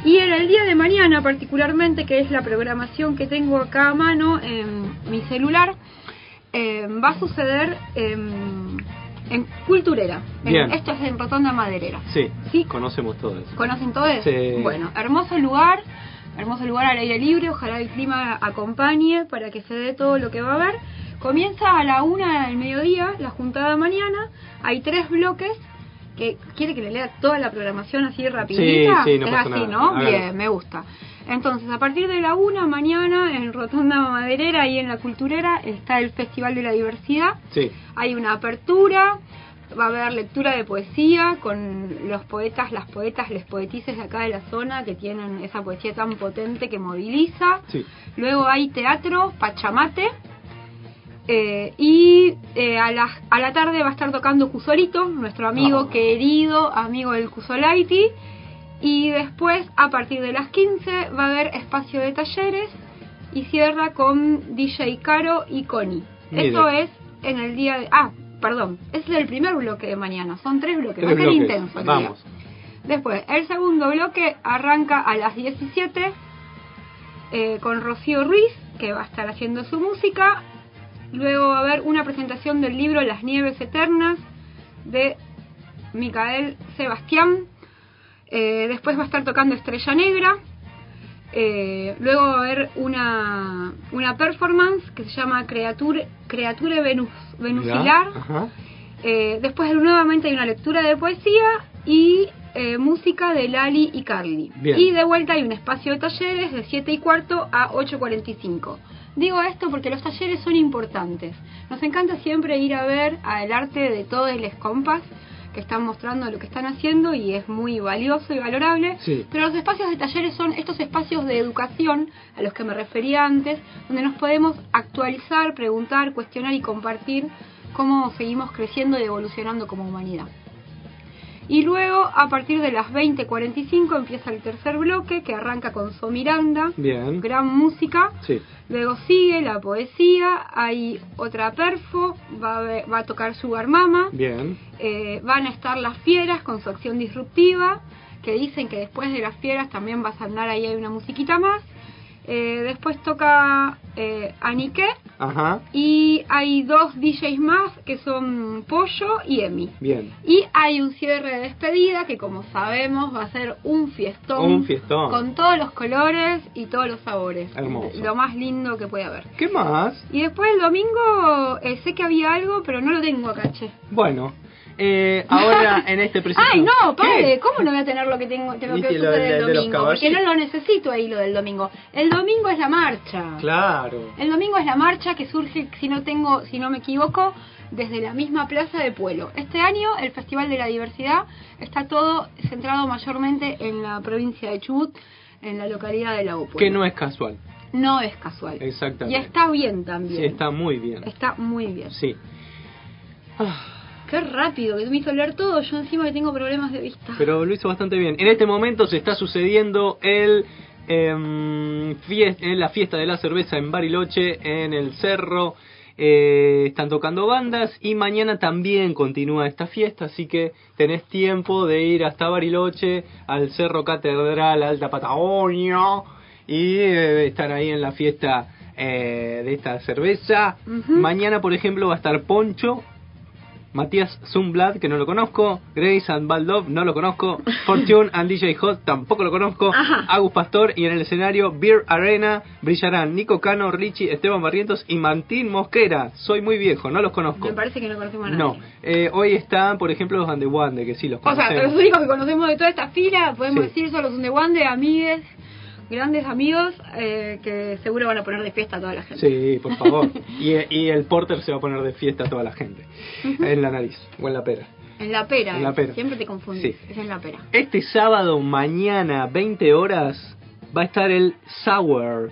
Y en el día de mañana particularmente, que es la programación que tengo acá a mano en mi celular, eh, va a suceder en, en Culturera. En- esto es en Rotonda Maderera. Sí, conocemos todo eso. ¿Conocen todo eso? Sí. Bueno, hermoso lugar, hermoso lugar al aire libre, ojalá el clima acompañe para que se dé todo lo que va a haber. Comienza a la una del mediodía, la juntada mañana, hay tres bloques, que quiere que le lea toda la programación así rapidita. Sí, sí, no es así, nada. ¿no? Bien, me gusta. Entonces, a partir de la una mañana en Rotonda Maderera y en la Culturera está el Festival de la Diversidad. Sí. Hay una apertura, va a haber lectura de poesía con los poetas, las poetas, les poetices de acá de la zona que tienen esa poesía tan potente que moviliza. Sí. Luego hay teatro, pachamate. Eh, y eh, a, la, a la tarde va a estar tocando Cusolito, nuestro amigo Ah. querido, amigo del Cusolaiti. Y después, a partir de las 15, va a haber espacio de talleres y cierra con DJ Caro y Connie. Eso es en el día de... Ah, perdón, es el primer bloque de mañana, son tres bloques, Tres va a ser bloques. intenso. Vamos. Después, el segundo bloque arranca a las 17 eh, con Rocío Ruiz, que va a estar haciendo su música. Luego va a haber una presentación del libro Las Nieves Eternas de Micael Sebastián. Eh, después va a estar tocando Estrella Negra. Eh, luego va a haber una, una performance que se llama Creature, Creature Venus, Venusilar. Eh, después nuevamente hay una lectura de poesía y eh, música de Lali y Carly. Bien. Y de vuelta hay un espacio de talleres de 7 y cuarto a 8.45. Digo esto porque los talleres son importantes. Nos encanta siempre ir a ver el arte de todos los compas que están mostrando lo que están haciendo y es muy valioso y valorable. Sí. Pero los espacios de talleres son estos espacios de educación a los que me refería antes, donde nos podemos actualizar, preguntar, cuestionar y compartir cómo seguimos creciendo y evolucionando como humanidad. Y luego, a partir de las 20.45, empieza el tercer bloque que arranca con So Miranda, Bien. gran música. Sí. Luego sigue la poesía, hay otra perfo, va a, va a tocar Sugar Mama, Bien. eh, van a estar las fieras con su acción disruptiva, que dicen que después de las fieras también va a sonar ahí hay una musiquita más. Eh, después toca eh, Anike Ajá. y hay dos DJs más que son Pollo y Emi. Bien. Y hay un cierre de despedida que como sabemos va a ser un fiestón. Un fiestón. Con todos los colores y todos los sabores. Hermoso. Lo más lindo que puede haber. ¿Qué más? Y después el domingo eh, sé que había algo, pero no lo tengo acá, che. Bueno, eh, ahora en este preciso... Ay, no, ¿Qué? padre, ¿cómo no voy a tener lo que tengo, tengo que ¿Viste lo de- el de domingo? Porque no lo necesito ahí lo del domingo. El domingo es la marcha. Claro. El domingo es la marcha que surge, si no tengo, si no me equivoco, desde la misma plaza de Pueblo. Este año el Festival de la Diversidad está todo centrado mayormente en la provincia de Chubut, en la localidad de La Pueblo. Que no es casual. No es casual. Y Exactamente. está bien también. Sí, está muy bien. Está muy bien. Sí. Qué rápido que me hizo leer todo. Yo encima que tengo problemas de vista. Pero lo hizo bastante bien. En este momento se está sucediendo el fies- en la fiesta de la cerveza en Bariloche, en el cerro. Eh, están tocando bandas y mañana también continúa esta fiesta, así que tenés tiempo de ir hasta Bariloche, al Cerro Catedral Alta Patagonia y eh, estar ahí en la fiesta eh, de esta cerveza. Mañana, por ejemplo, va a estar Poncho, Matías Zumblad, que no lo conozco, Grace and Baldov, no lo conozco, Fortune and DJ Hot, tampoco lo conozco, Agus Pastor, y en el escenario Beer Arena brillarán Nico Cano, Richie, Esteban Barrientos y Martín Mosquera. Soy muy viejo, no los conozco. Me parece que no conocemos a nadie. No, eh, hoy están, por ejemplo, los Van de Wande, que sí los O sea, conocemos. los únicos que conocemos de toda esta fila, podemos Sí. decir, son los Underwande, amigues, grandes amigos, eh, que seguro van a poner de fiesta a toda la gente. Sí, por favor. y, y el Porter se va a poner de fiesta a toda la gente. En la nariz o en la pera. En la pera, En la pera. siempre te confundes, Sí. es en la pera. Este sábado, mañana, 20 horas, va a estar el Sour.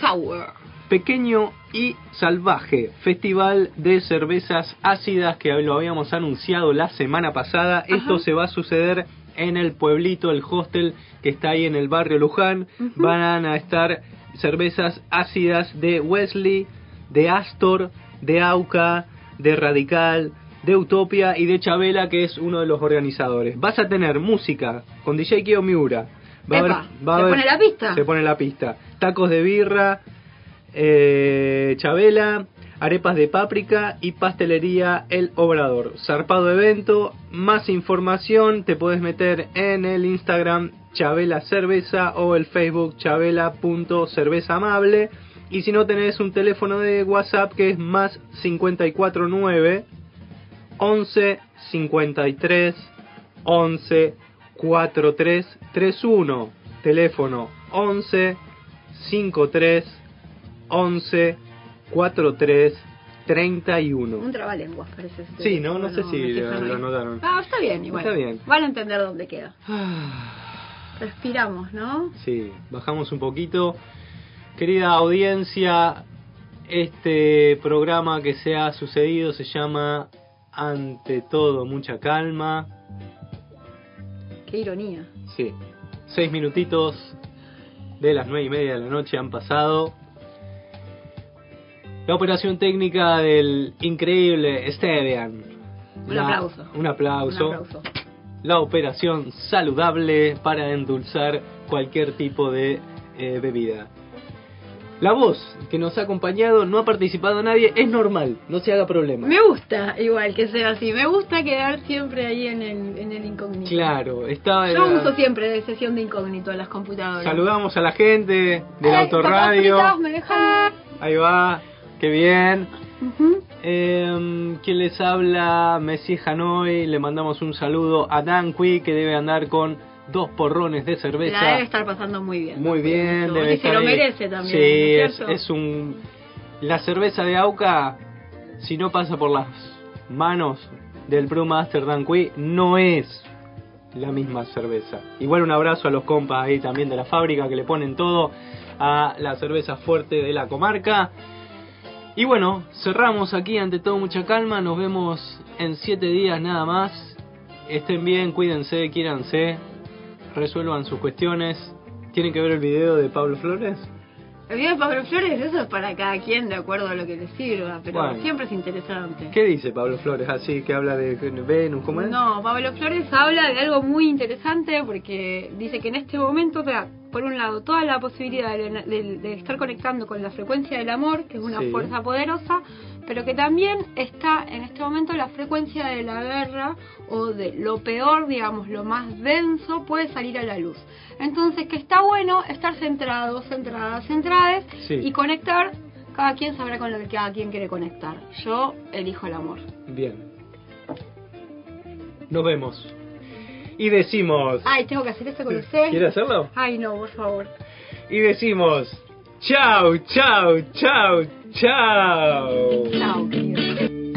Sour. Pequeño y Salvaje, festival de cervezas ácidas que lo habíamos anunciado la semana pasada. Esto se va a suceder en el pueblito, el hostel que está ahí en el barrio Luján. Van a estar cervezas ácidas de Wesley, de Astor, de Auca, de Radical, de Utopia y de Chabela, que es uno de los organizadores. Vas a tener música con DJ Kio Miura. Va a haber- Epa, va a ¿se haber- pone la pista? Se pone la pista. Tacos de birra, eh, Chabela, arepas de páprica y pastelería El Obrador. Zarpado evento, más información te puedes meter en el Instagram Chabela Cerveza o el Facebook chabela.cerveza amable. Y si no tenés un teléfono de WhatsApp que es más 549 11 53 11 43 31. Teléfono 11 53 11 43 31. Un trabalenguas parece. ese Sí, no, no sé teléfono, si lo, lo notaron. Ah, está bien, igual. Está bien. Van a entender dónde queda. Respiramos, ¿no? Sí, bajamos un poquito. Querida audiencia, este programa que se ha sucedido se llama Ante todo, mucha calma. Qué ironía. Sí, seis minutitos de las nueve y media de la noche han pasado. La operación técnica del increíble Esteban. Un La- aplauso. Un aplauso. Un aplauso. La operación saludable para endulzar cualquier tipo de eh, bebida. La voz que nos ha acompañado no ha participado nadie, es normal, no se haga problema. Me gusta igual que sea así. Me gusta quedar siempre ahí en el, en el incógnito. Claro, está. Yo eh, uso siempre de sesión de incógnito a las computadoras. Saludamos a la gente del Eh, autorradio. ¿me dejan? Ahí va, qué bien. Ujú. Eh, quien les habla, Messi Hanoi, le mandamos un saludo a Dan Cui que debe andar con dos porrones de cerveza. La debe estar pasando muy bien. Muy bien, debe Y se estar lo merece también. Sí, ¿no es es, cierto? es un. La cerveza de Auca, si no pasa por las manos del Brewmaster Dan Cui, no es la misma cerveza. Igual un abrazo a los compas ahí también de la fábrica que le ponen todo a la cerveza fuerte de la comarca. Y bueno, cerramos aquí ante todo mucha calma. Nos vemos en siete días nada más. Estén bien, cuídense, quiéranse, resuelvan sus cuestiones. ¿Tienen que ver el video de Pablo Flores? De Pablo Flores, eso es para cada quien de acuerdo a lo que le sirva, pero Bueno. siempre es interesante. ¿Qué dice Pablo Flores? Así que habla de Venus, ¿cómo es? No, Pablo Flores habla de algo muy interesante porque dice que en este momento te da, por un lado, toda la posibilidad de, de- de estar conectando con la frecuencia del amor, que es una Sí. fuerza poderosa, pero que también está en este momento la frecuencia de la guerra o de lo peor, digamos, lo más denso puede salir a la luz. Entonces, que está bueno estar centrados, centradas, centradas Sí. y conectar. Cada quien sabrá con lo que cada quien quiere conectar. Yo elijo el amor. Bien. Nos vemos. Y decimos... Ay, tengo que hacer esto con usted. ¿Quiere hacerlo? Ay, no, por favor. Y decimos... Chao, chao, chao, chao.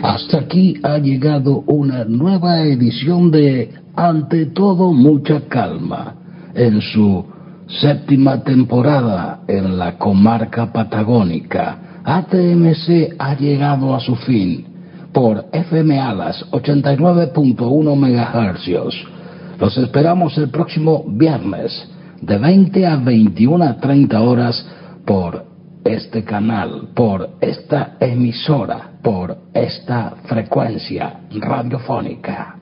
Hasta aquí ha llegado una nueva edición de Ante todo mucha calma en su séptima temporada en la comarca patagónica. ATMC ha llegado a su fin por FM Alas 89.1 MHz. Los esperamos el próximo viernes de 20 a 21 a 30 horas por este canal, por esta emisora, por esta frecuencia radiofónica.